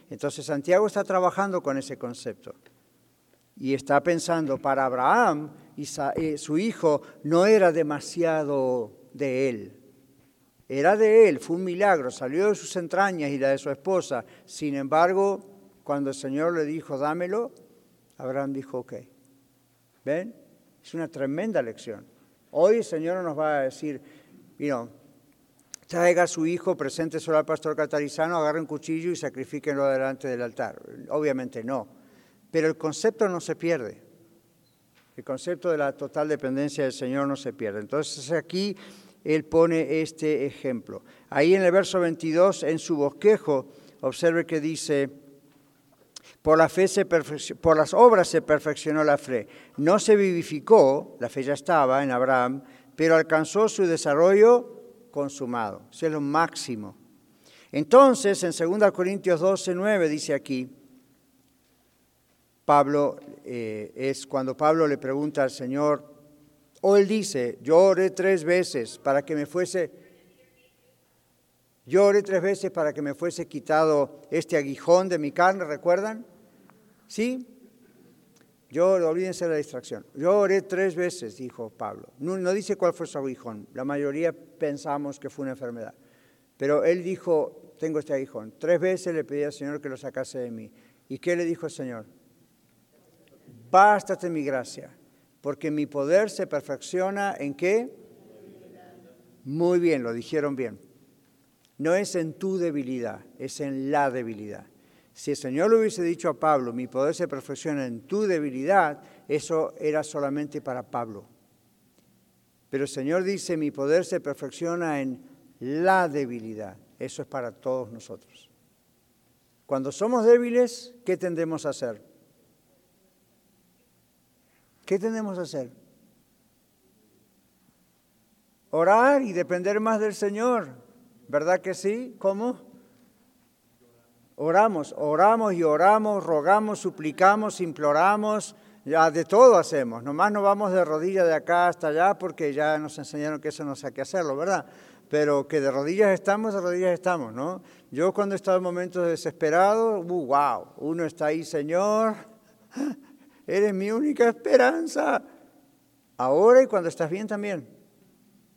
Entonces Santiago está trabajando con ese concepto. Y está pensando, para Abraham, eh, su hijo no era demasiado de él era de él, fue un milagro, salió de sus entrañas y la de su esposa. Sin embargo, cuando el Señor le dijo, dámelo, Abraham dijo, ok. ¿Ven? Es una tremenda lección. Hoy el Señor nos va a decir, traiga a su hijo, solo al pastor catarizano, agarre un cuchillo y sacrifíquenlo delante del altar. Obviamente no. Pero el concepto no se pierde. El concepto de la total dependencia del Señor no se pierde. Entonces aquí él pone este ejemplo. Ahí en el verso 22, en su bosquejo, observe que dice, por, la fe se por las obras se perfeccionó la fe. No se vivificó, la fe ya estaba en Abraham, pero alcanzó su desarrollo consumado. Eso es lo máximo. Entonces, en 2 Corintios 12, 9 dice aquí, Pablo, eh, es cuando Pablo le pregunta al Señor, o él dice, yo oré tres veces para que me fuese, yo oré tres veces para que me fuese quitado este aguijón de mi carne, ¿recuerdan? ¿Sí? Yo, olvídense de la distracción. Yo oré tres veces, dijo Pablo. No, no, dice cuál fue su aguijón. La mayoría pensamos que fue una enfermedad. Pero él dijo, tengo este aguijón. Tres veces le pedí al Señor que lo sacase de mí. ¿Y qué le dijo el Señor? Bástate mi gracia, porque mi poder se perfecciona en qué? Muy bien, lo dijeron bien. No es en tu debilidad, es en la debilidad. Si el Señor le hubiese dicho a Pablo, mi poder se perfecciona en tu debilidad, eso era solamente para Pablo. Pero el Señor dice, mi poder se perfecciona en la debilidad. Eso es para todos nosotros. Cuando somos débiles, ¿qué tendemos a hacer? ¿Qué tenemos que hacer? Orar y depender más del Señor. ¿Verdad que sí? ¿Cómo? Oramos, oramos y oramos, rogamos, suplicamos, imploramos, ya de todo hacemos. Nomás no vamos de rodillas de acá hasta allá porque ya nos enseñaron que eso no sé qué hacerlo, ¿verdad? Pero que de rodillas estamos, de rodillas estamos, ¿no? Yo cuando he estado en momentos desesperados, uh, wow, uno está ahí, Señor, Eres mi única esperanza. Ahora y cuando estás bien también,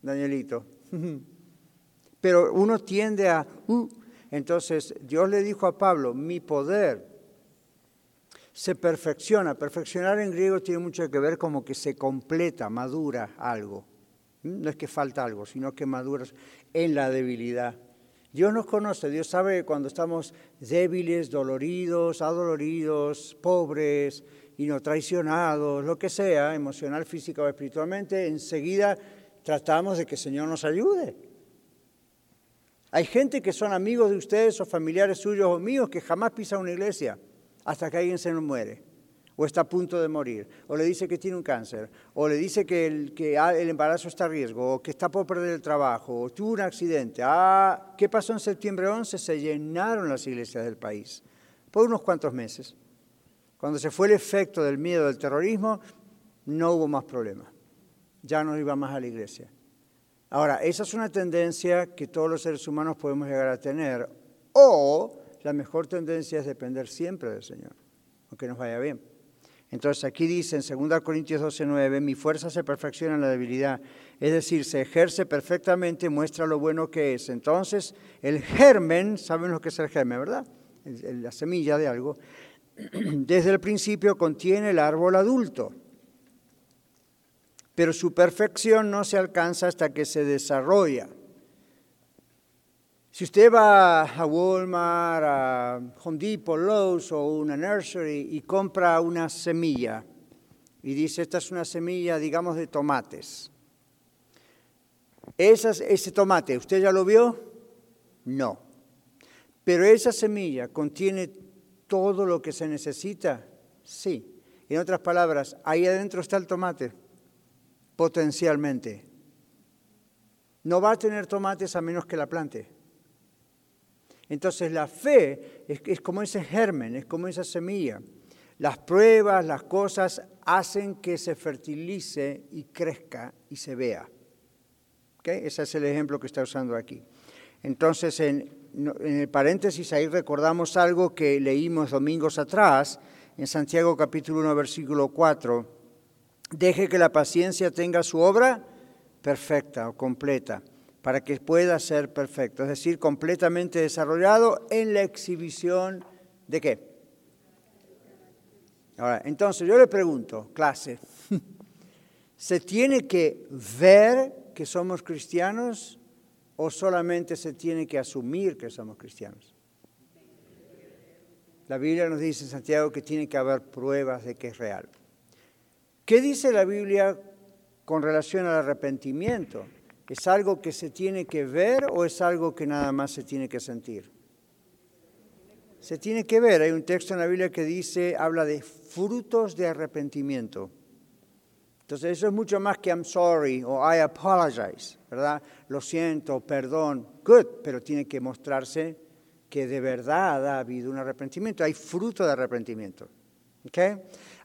Danielito. Pero uno tiende a... Uh, entonces Dios le dijo a Pablo, mi poder se perfecciona. Perfeccionar en griego tiene mucho que ver como que se completa, madura algo. ¿Mm? No es que falta algo, sino que maduras en la debilidad. Dios nos conoce, Dios sabe cuando estamos débiles, doloridos, adoloridos, pobres, y no traicionados, lo que sea, emocional, física o espiritualmente, enseguida tratamos de que el Señor nos ayude. Hay gente que son amigos de ustedes o familiares suyos o míos que jamás pisan una iglesia hasta que alguien se muere o está a punto de morir, o le dice que tiene un cáncer, o le dice que el, que el embarazo está a riesgo, o que está por perder el trabajo, o tuvo un accidente. Ah, ¿qué pasó en septiembre 11? Se llenaron las iglesias del país por unos cuantos meses. Cuando se fue el efecto del miedo del terrorismo, no hubo más problemas. Ya no iba más a la iglesia. Ahora, esa es una tendencia que todos los seres humanos podemos llegar a tener. O la mejor tendencia es depender siempre del Señor, aunque nos vaya bien. Entonces aquí dice en 2 Corintios 12, 9, mi fuerza se perfecciona en la debilidad, es decir, se ejerce perfectamente, muestra lo bueno que es. Entonces el germen, ¿saben lo que es el germen, verdad? La semilla de algo, desde el principio contiene el árbol adulto, pero su perfección no se alcanza hasta que se desarrolla. Si usted va a Walmart, a Home Depot, Lowe's o una nursery y compra una semilla y dice, esta es una semilla, digamos, de tomates. ese tomate, ¿usted ya lo vio? No. Pero esa semilla contiene todo lo que se necesita? Sí. En otras palabras, ahí adentro está el tomate, potencialmente. No va a tener tomates a menos que la plante. Entonces la fe es, como ese germen, es como esa semilla. Las pruebas, las cosas hacen que se fertilice y crezca y se vea. Ese es el ejemplo que está usando aquí. Entonces, en, en el paréntesis ahí recordamos algo que leímos domingos atrás, en Santiago capítulo 1, versículo 4. Deje que la paciencia tenga su obra perfecta o completa, para que pueda ser perfecto, es decir, completamente desarrollado en la exhibición de qué. Ahora, entonces yo le pregunto, clase, ¿se tiene que ver que somos cristianos o solamente se tiene que asumir que somos cristianos? La Biblia nos dice en Santiago que tiene que haber pruebas de que es real. ¿Qué dice la Biblia con relación al arrepentimiento? ¿Es algo que se tiene que ver o es algo que nada más se tiene que sentir? Se tiene que ver. Hay un texto en la Biblia que dice, habla de frutos de arrepentimiento. Entonces eso es mucho más que I'm sorry o I apologize, ¿verdad? Lo siento, perdón, good, pero tiene que mostrarse que de verdad ha habido un arrepentimiento, hay fruto de arrepentimiento. ¿okay?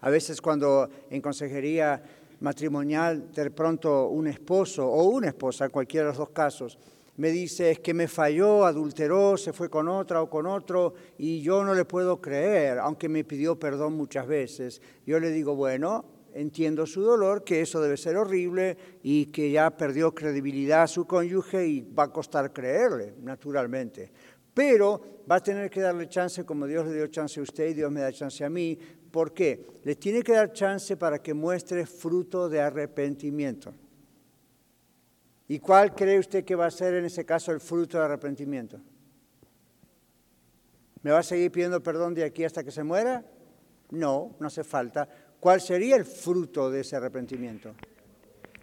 A veces cuando en consejería matrimonial de pronto un esposo o una esposa, cualquiera de los dos casos, me dice es que me falló, adulteró, se fue con otra o con otro y yo no le puedo creer, aunque me pidió perdón muchas veces. Yo le digo, bueno, entiendo su dolor, que eso debe ser horrible y que ya perdió credibilidad a su cónyuge y va a costar creerle, naturalmente. Pero va a tener que darle chance como Dios le dio chance a usted y Dios me da chance a mí. ¿Por qué? Le tiene que dar chance para que muestre fruto de arrepentimiento. ¿Y cuál cree usted que va a ser en ese caso el fruto de arrepentimiento? ¿Me va a seguir pidiendo perdón de aquí hasta que se muera? No, no hace falta. ¿Cuál sería el fruto de ese arrepentimiento?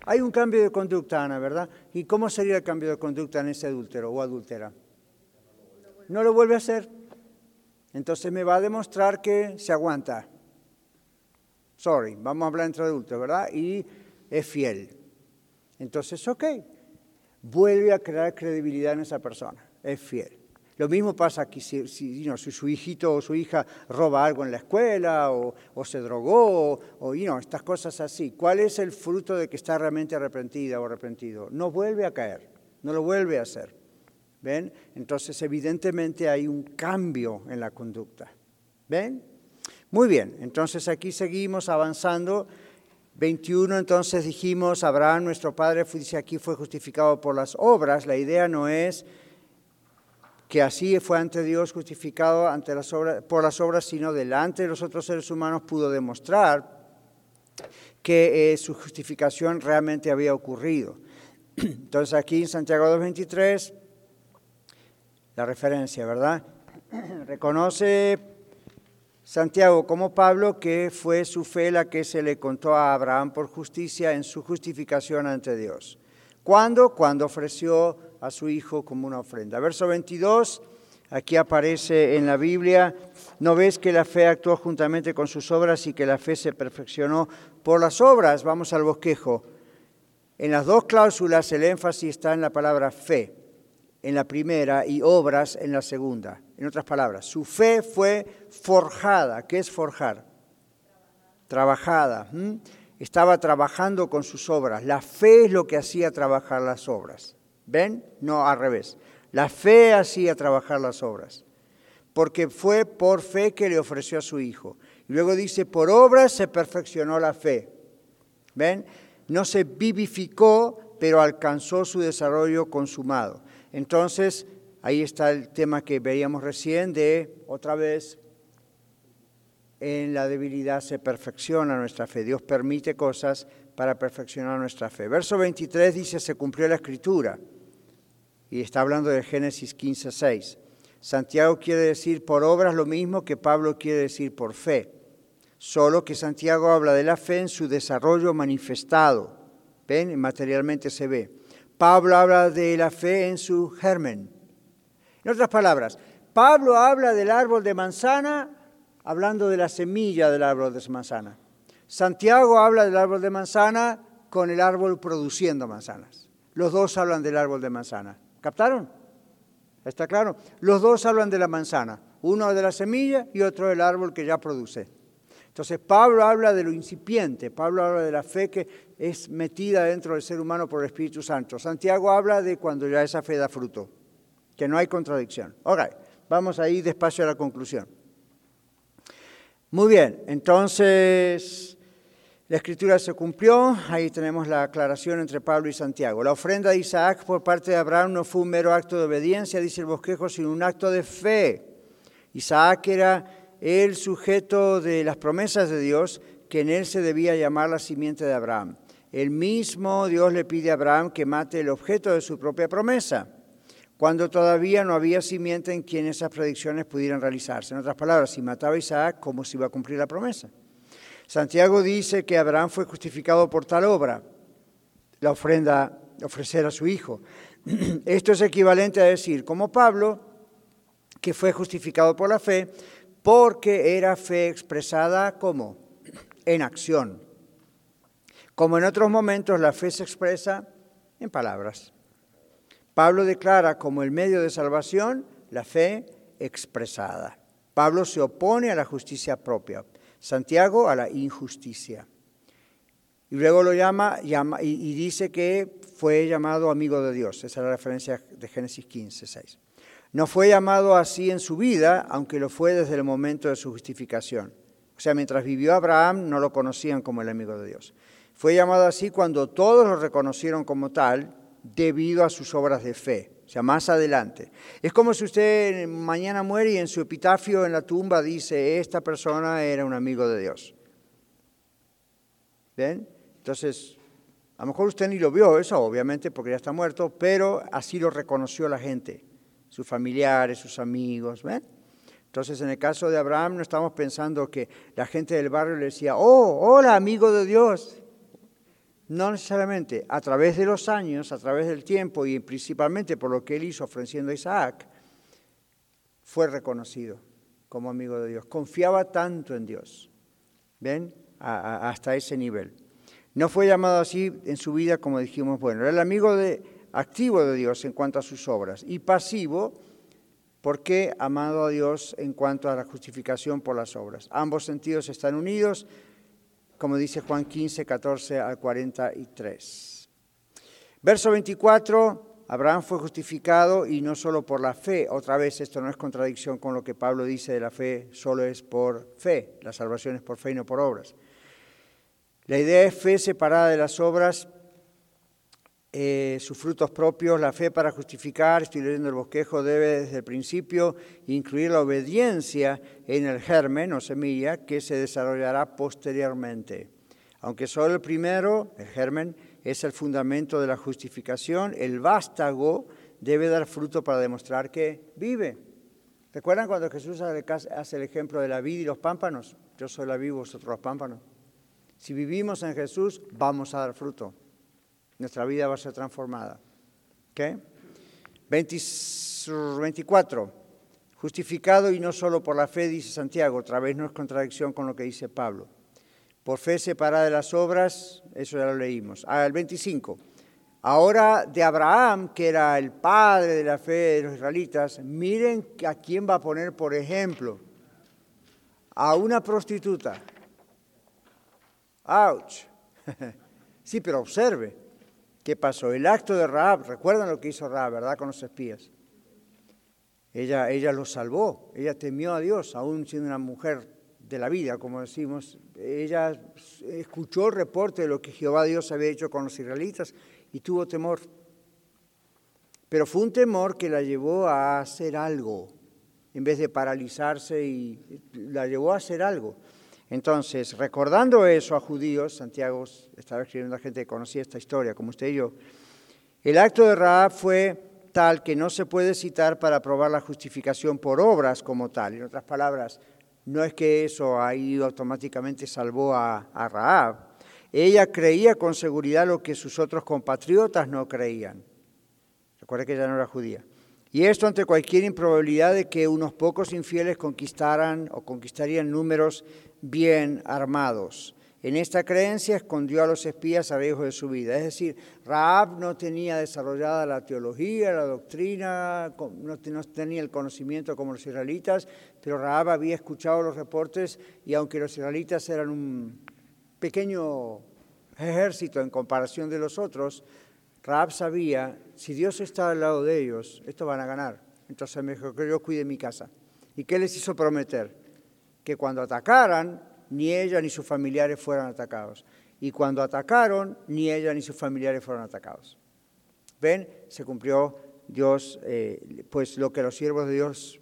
Hay un cambio de conducta, Ana, ¿verdad? ¿Y cómo sería el cambio de conducta en ese adúltero o adúltera? No lo vuelve a hacer. Entonces me va a demostrar que se aguanta. Sorry, vamos a hablar entre adultos, ¿verdad? Y es fiel. Entonces, ok, vuelve a crear credibilidad en esa persona, es fiel. Lo mismo pasa aquí si, si, su hijito o su hija roba algo en la escuela o, se drogó o, estas cosas así. ¿Cuál es el fruto de que está realmente arrepentida o arrepentido? No vuelve a caer, no lo vuelve a hacer. ¿Ven? Entonces, evidentemente hay un cambio en la conducta. ¿Ven? Muy bien, entonces aquí seguimos avanzando 21, entonces dijimos, Abraham, nuestro padre, dice aquí, fue justificado por las obras. La idea no es que así fue ante Dios justificado ante las obras, por las obras, sino delante de los otros seres humanos pudo demostrar que eh, su justificación realmente había ocurrido. Entonces aquí en Santiago 2.23, la referencia, ¿verdad? Reconoce Santiago, como Pablo, que fue su fe la que se le contó a Abraham por justicia en su justificación ante Dios. ¿Cuándo? Cuando ofreció a su hijo como una ofrenda. Verso 22, aquí aparece en la Biblia, ¿no ves que la fe actuó juntamente con sus obras y que la fe se perfeccionó por las obras? Vamos al bosquejo. En las dos cláusulas el énfasis está en la palabra fe, en la primera, y obras en la segunda. En otras palabras, su fe fue forjada. ¿Qué es forjar? Trabajada. Estaba trabajando con sus obras. La fe es lo que hacía trabajar las obras. ¿Ven? No, al revés. La fe hacía trabajar las obras. Porque fue por fe que le ofreció a su hijo. Luego dice, por obras se perfeccionó la fe. ¿Ven? No se vivificó, pero alcanzó su desarrollo consumado. Entonces, Ahí está el tema que veíamos recién de, otra vez, en la debilidad se perfecciona nuestra fe. Dios permite cosas para perfeccionar nuestra fe. Verso 23 dice, se cumplió la escritura. Y está hablando de Génesis 15, 6. Santiago quiere decir por obras lo mismo que Pablo quiere decir por fe. Solo que Santiago habla de la fe en su desarrollo manifestado. ¿Ven? Materialmente se ve. Pablo habla de la fe en su germen, en otras palabras, Pablo habla del árbol de manzana hablando de la semilla del árbol de manzana. Santiago habla del árbol de manzana con el árbol produciendo manzanas. Los dos hablan del árbol de manzana. ¿Captaron? ¿Está claro? Los dos hablan de la manzana, uno de la semilla y otro del árbol que ya produce. Entonces Pablo habla de lo incipiente, Pablo habla de la fe que es metida dentro del ser humano por el Espíritu Santo. Santiago habla de cuando ya esa fe da fruto que no hay contradicción. Ok, vamos a ir despacio a la conclusión. Muy bien, entonces la escritura se cumplió, ahí tenemos la aclaración entre Pablo y Santiago. La ofrenda de Isaac por parte de Abraham no fue un mero acto de obediencia, dice el bosquejo, sino un acto de fe. Isaac era el sujeto de las promesas de Dios, que en él se debía llamar la simiente de Abraham. El mismo Dios le pide a Abraham que mate el objeto de su propia promesa cuando todavía no había simiente en quien esas predicciones pudieran realizarse. En otras palabras, si mataba a Isaac, ¿cómo se iba a cumplir la promesa? Santiago dice que Abraham fue justificado por tal obra, la ofrenda, ofrecer a su hijo. Esto es equivalente a decir, como Pablo, que fue justificado por la fe, porque era fe expresada como en acción. Como en otros momentos, la fe se expresa en palabras. Pablo declara como el medio de salvación la fe expresada. Pablo se opone a la justicia propia, Santiago a la injusticia. Y luego lo llama, llama y, dice que fue llamado amigo de Dios. Esa es la referencia de Génesis 15, 6. No fue llamado así en su vida, aunque lo fue desde el momento de su justificación. O sea, mientras vivió Abraham no lo conocían como el amigo de Dios. Fue llamado así cuando todos lo reconocieron como tal debido a sus obras de fe. O sea, más adelante. Es como si usted mañana muere y en su epitafio en la tumba dice, esta persona era un amigo de Dios. ¿Ven? Entonces, a lo mejor usted ni lo vio eso, obviamente, porque ya está muerto, pero así lo reconoció la gente, sus familiares, sus amigos. ¿ven? Entonces, en el caso de Abraham, no estamos pensando que la gente del barrio le decía, oh, hola, amigo de Dios. No necesariamente. A través de los años, a través del tiempo y principalmente por lo que él hizo ofreciendo a Isaac, fue reconocido como amigo de Dios. Confiaba tanto en Dios. ¿Ven? hasta ese nivel. No fue llamado así en su vida, como dijimos, bueno, era el amigo activo de Dios en cuanto a sus obras y pasivo porque amado a Dios en cuanto a la justificación por las obras. Ambos sentidos están unidos, como dice Juan 15, 14 al 43. Verso 24, Abraham fue justificado y no solo por la fe. Otra vez, esto no es contradicción con lo que Pablo dice de la fe, solo es por fe. La salvación es por fe y no por obras. La idea es fe separada de las obras, eh, sus frutos propios, la fe para justificar, estoy leyendo el bosquejo, debe desde el principio incluir la obediencia en el germen o semilla que se desarrollará posteriormente. Aunque solo el primero, el germen, es el fundamento de la justificación, el vástago debe dar fruto para demostrar que vive. ¿Recuerdan cuando Jesús hace el ejemplo de la vid y los pámpanos? Yo soy la vid, vosotros los pámpanos. Si vivimos en Jesús, vamos a dar fruto. Nuestra vida va a ser transformada. ¿Ok? 24. Justificado y no solo por la fe, dice Santiago. Otra vez no es contradicción con lo que dice Pablo. Por fe separada de las obras, eso ya lo leímos. Ah, el 25. Ahora de Abraham, que era el padre de la fe de los israelitas, miren a quién va a poner, por ejemplo, a una prostituta ¡Auch! sí, pero observe qué pasó. El acto de Raab, recuerdan lo que hizo Raab, ¿verdad? Con los espías. Ella, ella salvó, ella temió a Dios, aún siendo una mujer de la vida, como decimos. Ella escuchó el reporte de lo que Jehová Dios había hecho con los israelitas y tuvo temor. Pero fue un temor que la llevó a hacer algo, en vez de paralizarse y la llevó a hacer algo. Entonces, recordando eso a judíos, Santiago estaba escribiendo a gente que conocía esta historia, como usted y yo, el acto de Raab fue tal que no se puede citar para probar la justificación por obras como tal. En otras palabras, no es que eso ahí automáticamente salvó a, a Raab. Ella creía con seguridad lo que sus otros compatriotas no creían. Recuerda que ella no era judía. Y esto ante cualquier improbabilidad de que unos pocos infieles conquistaran o conquistarían números bien armados. En esta creencia escondió a los espías a riesgo de su vida. Es decir, Raab no tenía desarrollada la teología, la doctrina, no tenía el conocimiento como los israelitas, pero Raab había escuchado los reportes y aunque los israelitas eran un pequeño ejército en comparación de los otros, Raab sabía, si Dios está al lado de ellos, esto van a ganar. Entonces me dijo que yo cuide mi casa. ¿Y qué les hizo prometer? Que cuando atacaran, ni ella ni sus familiares fueran atacados. Y cuando atacaron, ni ella ni sus familiares fueron atacados. ¿Ven? Se cumplió Dios, eh, pues lo que los siervos de Dios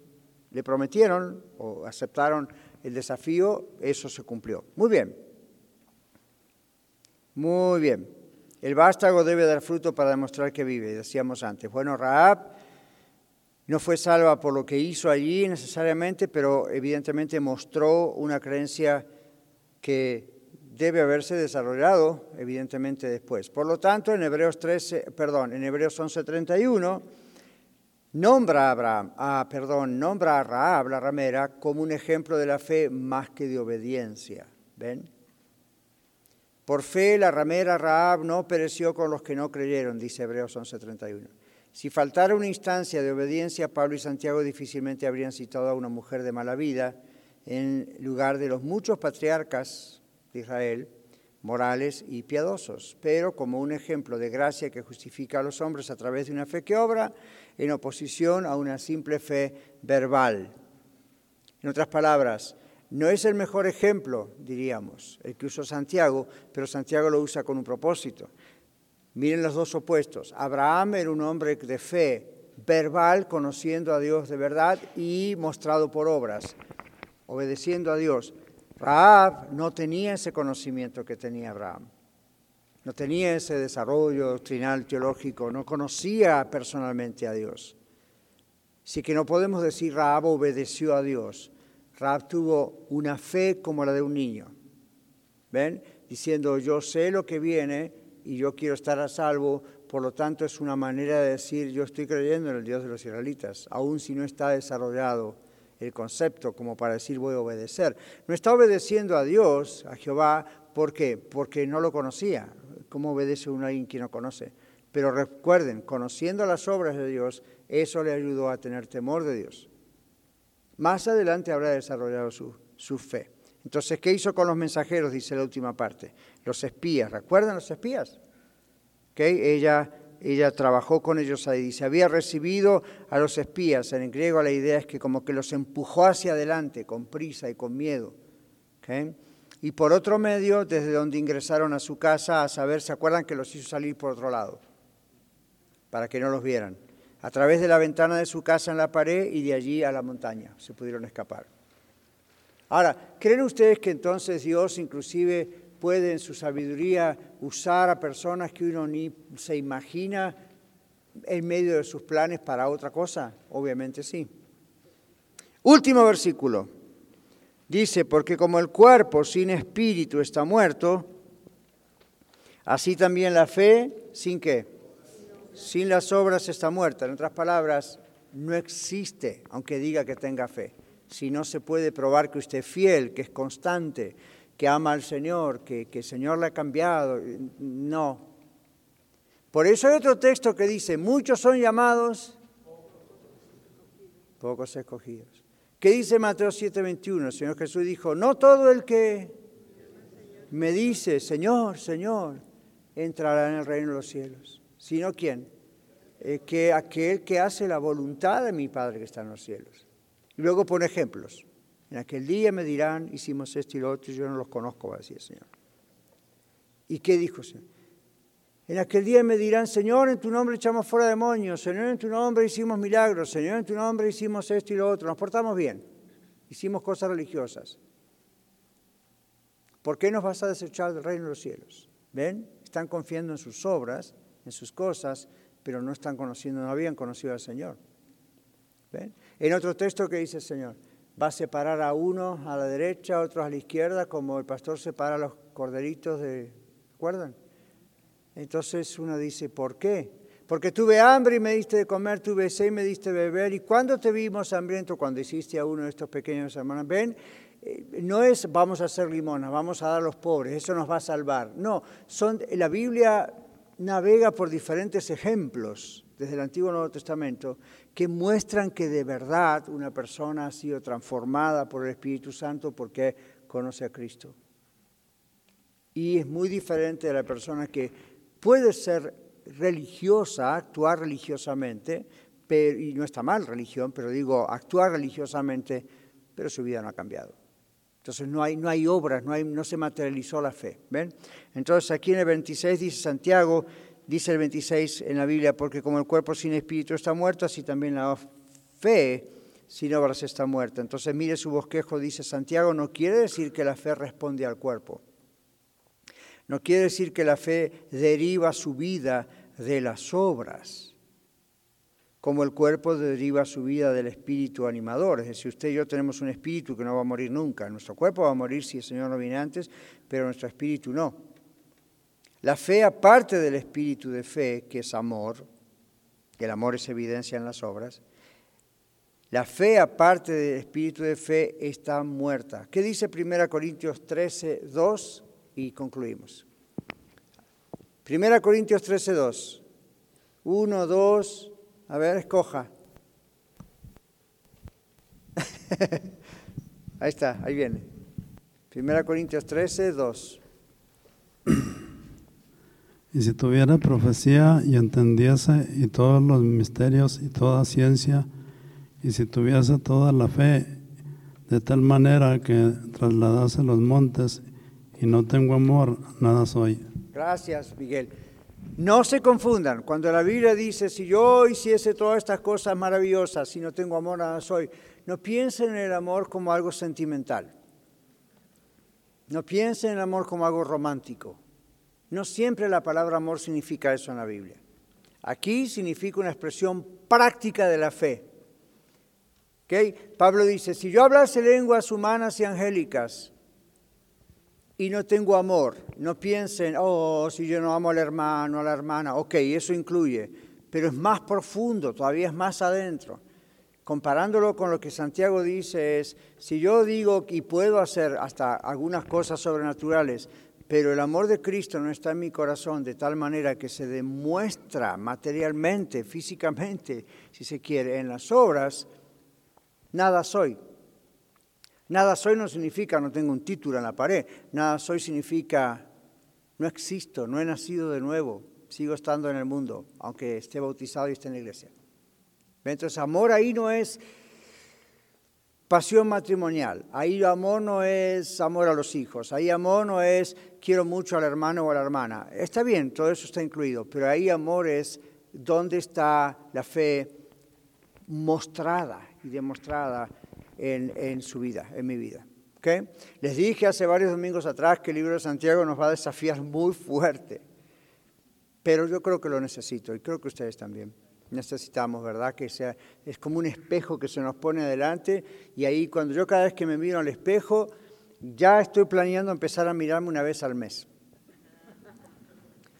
le prometieron o aceptaron el desafío, eso se cumplió. Muy bien. Muy bien. El vástago debe dar fruto para demostrar que vive, decíamos antes. Bueno, Raab no fue salva por lo que hizo allí necesariamente, pero evidentemente mostró una creencia que debe haberse desarrollado evidentemente después. Por lo tanto, en Hebreos 13, perdón, en Hebreos 11:31 nombra a Abraham, ah, perdón, nombra a Raab la ramera como un ejemplo de la fe más que de obediencia. ¿Ven? Por fe la ramera Raab no pereció con los que no creyeron, dice Hebreos 11:31. Si faltara una instancia de obediencia, Pablo y Santiago difícilmente habrían citado a una mujer de mala vida en lugar de los muchos patriarcas de Israel, morales y piadosos, pero como un ejemplo de gracia que justifica a los hombres a través de una fe que obra, en oposición a una simple fe verbal. En otras palabras, no es el mejor ejemplo, diríamos, el que usó Santiago, pero Santiago lo usa con un propósito. Miren los dos opuestos. Abraham era un hombre de fe verbal, conociendo a Dios de verdad y mostrado por obras, obedeciendo a Dios. Raab no tenía ese conocimiento que tenía Abraham. No tenía ese desarrollo doctrinal teológico, no conocía personalmente a Dios. Así que no podemos decir Raab obedeció a Dios. Raab tuvo una fe como la de un niño. ¿Ven? Diciendo, yo sé lo que viene, y yo quiero estar a salvo, por lo tanto es una manera de decir yo estoy creyendo en el Dios de los israelitas, aun si no está desarrollado el concepto como para decir voy a obedecer. No está obedeciendo a Dios, a Jehová, ¿por qué? Porque no lo conocía. ¿Cómo obedece uno a alguien que no conoce? Pero recuerden, conociendo las obras de Dios, eso le ayudó a tener temor de Dios. Más adelante habrá desarrollado su, su fe. Entonces, ¿qué hizo con los mensajeros? Dice la última parte. Los espías, ¿recuerdan los espías? ¿Okay? Ella, ella trabajó con ellos ahí. Dice, había recibido a los espías. En griego la idea es que como que los empujó hacia adelante con prisa y con miedo. Y por otro medio, desde donde ingresaron a su casa, a saber, ¿se acuerdan que los hizo salir por otro lado? Para que no los vieran. A través de la ventana de su casa en la pared y de allí a la montaña. Se pudieron escapar. Ahora, ¿creen ustedes que entonces Dios inclusive puede en su sabiduría usar a personas que uno ni se imagina en medio de sus planes para otra cosa? Obviamente sí. Último versículo. Dice, porque como el cuerpo sin espíritu está muerto, así también la fe sin qué? Sin las obras está muerta. En otras palabras, no existe, aunque diga que tenga fe si no se puede probar que usted es fiel, que es constante, que ama al Señor, que, el Señor le ha cambiado. No. Por eso hay otro texto que dice, muchos son llamados, pocos escogidos. ¿Qué dice Mateo 7:21? El Señor Jesús dijo, no todo el que me dice, Señor, Señor, entrará en el reino de los cielos, sino quién? Eh, que aquel que hace la voluntad de mi Padre que está en los cielos. Y luego pone ejemplos. En aquel día me dirán, hicimos esto y lo otro, y yo no los conozco, va a decir el Señor. ¿Y qué dijo el Señor? En aquel día me dirán, Señor, en tu nombre echamos fuera demonios, Señor, en tu nombre hicimos milagros, Señor, en tu nombre hicimos esto y lo otro, nos portamos bien, hicimos cosas religiosas. ¿Por qué nos vas a desechar del reino de los cielos? ¿Ven? Están confiando en sus obras, en sus cosas, pero no están conociendo, no habían conocido al Señor. En otro texto que dice el Señor, va a separar a uno a la derecha, a otros a la izquierda, como el pastor separa a los corderitos de... ¿Recuerdan? Entonces uno dice, ¿por qué? Porque tuve hambre y me diste de comer, tuve sed y me diste de beber. ¿Y cuándo te vimos hambriento? Cuando hiciste a uno de estos pequeños hermanos. Ven, eh, no es vamos a hacer limona, vamos a dar a los pobres, eso nos va a salvar. No, son, la Biblia navega por diferentes ejemplos desde el Antiguo Nuevo Testamento que muestran que de verdad una persona ha sido transformada por el Espíritu Santo porque conoce a Cristo. Y es muy diferente de la persona que puede ser religiosa, actuar religiosamente, y no está mal religión, pero digo, actuar religiosamente, pero su vida no ha cambiado. Entonces no hay, no hay obras, no, hay, no se materializó la fe. ¿ven? Entonces aquí en el 26 dice Santiago, dice el 26 en la Biblia, porque como el cuerpo sin espíritu está muerto, así también la fe sin obras está muerta. Entonces mire su bosquejo, dice Santiago, no quiere decir que la fe responde al cuerpo. No quiere decir que la fe deriva su vida de las obras, como el cuerpo deriva su vida del espíritu animador. Es decir, usted y yo tenemos un espíritu que no va a morir nunca. Nuestro cuerpo va a morir si el Señor no viene antes, pero nuestro espíritu no. La fe, aparte del espíritu de fe, que es amor, que el amor es evidencia en las obras, la fe, aparte del espíritu de fe, está muerta. ¿Qué dice 1 Corintios 13, 2? Y concluimos. Primera Corintios 13, 2. Uno, dos, a ver, escoja. ahí está, ahí viene. Primera Corintios 13, 2. Y si tuviera profecía y entendiese y todos los misterios y toda ciencia, y si tuviese toda la fe, de tal manera que trasladase los montes y no tengo amor, nada soy. Gracias, Miguel. No se confundan. Cuando la Biblia dice, si yo hiciese todas estas cosas maravillosas, si no tengo amor, nada soy, no piensen en el amor como algo sentimental. No piensen en el amor como algo romántico. No siempre la palabra amor significa eso en la Biblia. Aquí significa una expresión práctica de la fe. ¿Okay? Pablo dice, si yo hablase lenguas humanas y angélicas y no tengo amor, no piensen, oh, si yo no amo al hermano, a la hermana, ok, eso incluye, pero es más profundo, todavía es más adentro. Comparándolo con lo que Santiago dice es, si yo digo y puedo hacer hasta algunas cosas sobrenaturales, pero el amor de Cristo no está en mi corazón de tal manera que se demuestra materialmente, físicamente, si se quiere, en las obras, nada soy. Nada soy no significa no tengo un título en la pared, nada soy significa no existo, no he nacido de nuevo, sigo estando en el mundo, aunque esté bautizado y esté en la iglesia. Entonces, amor ahí no es pasión matrimonial. Ahí amor no es amor a los hijos. Ahí amor no es quiero mucho al hermano o a la hermana. Está bien, todo eso está incluido, pero ahí amor es dónde está la fe mostrada y demostrada en, su vida, en mi vida. ¿Okay? Les dije hace varios domingos atrás que el libro de Santiago nos va a desafiar muy fuerte, pero yo creo que lo necesito y creo que ustedes también necesitamos, ¿verdad? Que sea, es como un espejo que se nos pone adelante y ahí cuando yo cada vez que me miro al espejo, ya estoy planeando empezar a mirarme una vez al mes.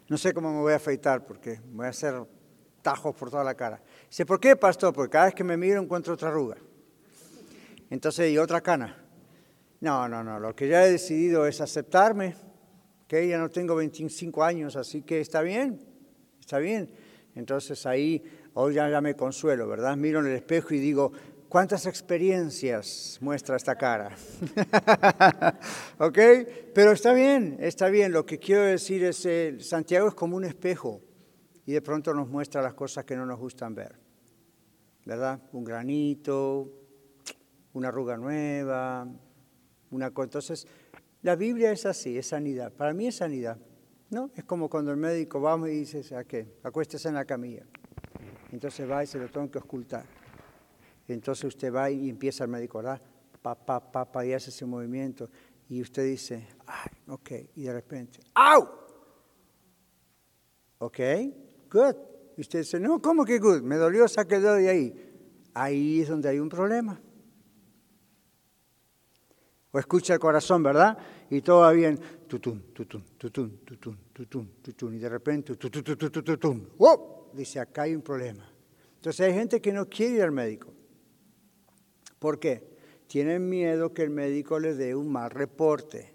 No sé cómo me voy a afeitar porque voy a hacer tajos por toda la cara. Dice, ¿por qué, pastor? Porque cada vez que me miro encuentro otra arruga. Entonces, y otra cana. No, no, no, lo que ya he decidido es aceptarme, que ya no tengo 25 años, así que está bien, está bien. Entonces ahí hoy ya, me consuelo, ¿verdad? Miro en el espejo y digo, ¿cuántas experiencias muestra esta cara? ¿Ok? Pero está bien, está bien. Lo que quiero decir es, eh, Santiago es como un espejo y de pronto nos muestra las cosas que no nos gustan ver, ¿verdad? Un granito, una arruga nueva, una cosa. Entonces, la Biblia es así, es sanidad. Para mí es sanidad. ¿no? Es como cuando el médico va y dice, ¿a qué? Acuéstese en la camilla. Entonces va y se lo tengo que ocultar. Entonces usted va y empieza el médico, ¿verdad? Pa, pa, pa, pa, y hace ese movimiento. Y usted dice, ay, ok. Y de repente, ¡au! Ok, good. Y usted dice, no, ¿cómo que good? Me dolió, saque de ahí. Ahí es donde hay un problema. O escucha el corazón, ¿verdad? Y todo va bien. Tutum, tutum, tutum, tutum, tutum, tutum. Y de repente, tutum, tutum. Dice, acá hay un problema. Entonces hay gente que no quiere ir al médico. ¿Por qué? Tienen miedo que el médico le dé un mal reporte.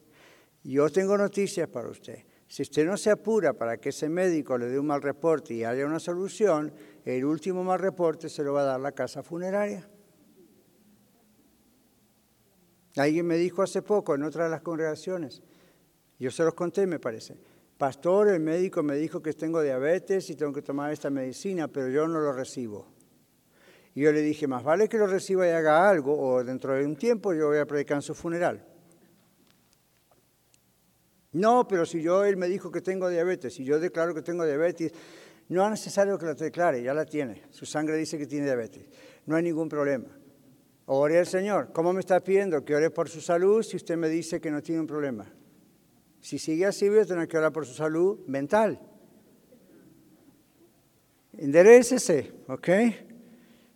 Yo tengo noticias para usted. Si usted no se apura para que ese médico le dé un mal reporte y haya una solución, el último mal reporte se lo va a dar la casa funeraria. Alguien me dijo hace poco en otra de las congregaciones, yo se los conté, me parece, pastor, el médico me dijo que tengo diabetes y tengo que tomar esta medicina, pero yo no lo recibo. Y yo le dije, más vale que lo reciba y haga algo, o dentro de un tiempo yo voy a predicar en su funeral. No, pero si yo, él me dijo que tengo diabetes, y yo declaro que tengo diabetes, no es necesario que lo declare, ya la tiene. Su sangre dice que tiene diabetes. No hay ningún problema. Ore al Señor. ¿Cómo me está pidiendo que ore por su salud si usted me dice que no tiene un problema? Si sigue así, voy a tener que orar por su salud mental. Enderecese, ¿ok?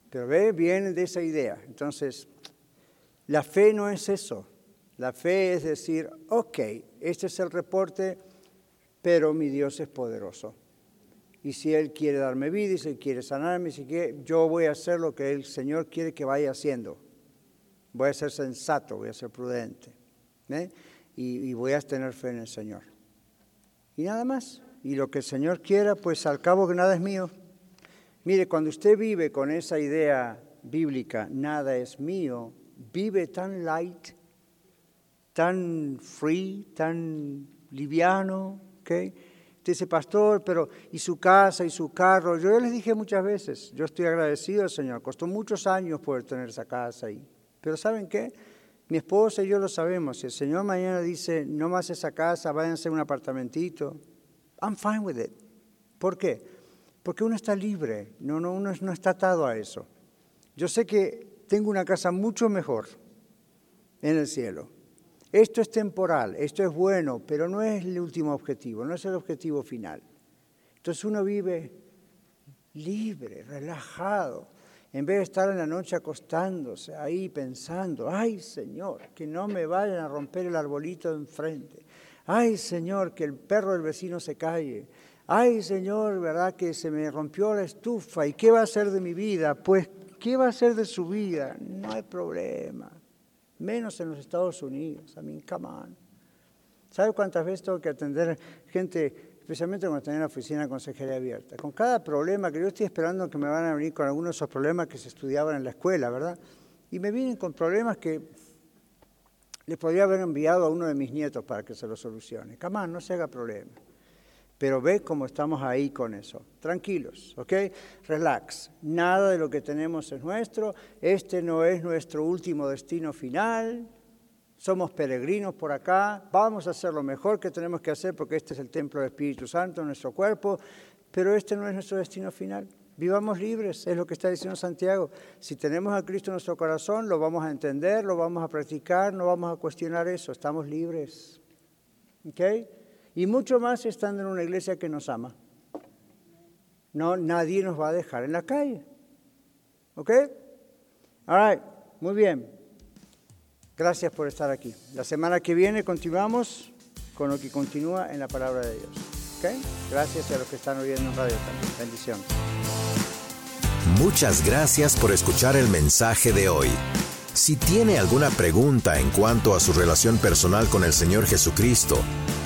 Pero ve, viene de esa idea. Entonces, la fe no es eso. La fe es decir, ok, este es el reporte, pero mi Dios es poderoso. Y si Él quiere darme vida, y si Él quiere sanarme, si quiere, yo voy a hacer lo que el Señor quiere que vaya haciendo. Voy a ser sensato, voy a ser prudente. ¿eh? Y, y, voy a tener fe en el Señor. Y nada más. y lo que el Señor quiera, pues al cabo que nada es mío. Mire, cuando usted vive con esa idea bíblica, nada es mío, vive tan light, tan free, tan liviano, ¿ok? Dice, pastor, pero ¿y su casa y su carro? Yo les dije muchas veces, yo estoy agradecido al Señor, costó muchos años poder tener esa casa ahí. Pero ¿saben qué? Mi esposa y yo lo sabemos. Si el Señor mañana dice, no más esa casa, váyanse a un apartamentito, I'm fine with it. ¿Por qué? Porque uno está libre, no, no, uno no está atado a eso. Yo sé que tengo una casa mucho mejor en el cielo. Esto es temporal, esto es bueno, pero no es el último objetivo, no es el objetivo final. Entonces uno vive libre, relajado, en vez de estar en la noche acostándose ahí pensando, ay Señor, que no me vayan a romper el arbolito de enfrente, ay Señor, que el perro del vecino se calle, ay Señor, ¿verdad? Que se me rompió la estufa y qué va a ser de mi vida? Pues, ¿qué va a ser de su vida? No hay problema, menos en los Estados Unidos, I mean, come on. ¿Sabe cuántas veces tengo que atender gente especialmente cuando en la oficina de consejería abierta. Con cada problema que yo estoy esperando que me van a venir con algunos de esos problemas que se estudiaban en la escuela, ¿verdad? Y me vienen con problemas que les podría haber enviado a uno de mis nietos para que se los solucione. Camán, no se haga problema. Pero ve cómo estamos ahí con eso. Tranquilos, ¿ok? Relax. Nada de lo que tenemos es nuestro. Este no es nuestro último destino final somos peregrinos por acá, vamos a hacer lo mejor que tenemos que hacer porque este es el templo del Espíritu Santo nuestro cuerpo, pero este no es nuestro destino final. Vivamos libres, es lo que está diciendo Santiago. Si tenemos a Cristo en nuestro corazón, lo vamos a entender, lo vamos a practicar, no vamos a cuestionar eso, estamos libres. ¿Ok? Y mucho más estando en una iglesia que nos ama. No, nadie nos va a dejar en la calle. ¿Ok? All right, muy bien. Gracias por estar aquí. La semana que viene continuamos con lo que continúa en la palabra de Dios. ¿Okay? Gracias a los que están oyendo en radio también. Bendición. Muchas gracias por escuchar el mensaje de hoy. Si tiene alguna pregunta en cuanto a su relación personal con el Señor Jesucristo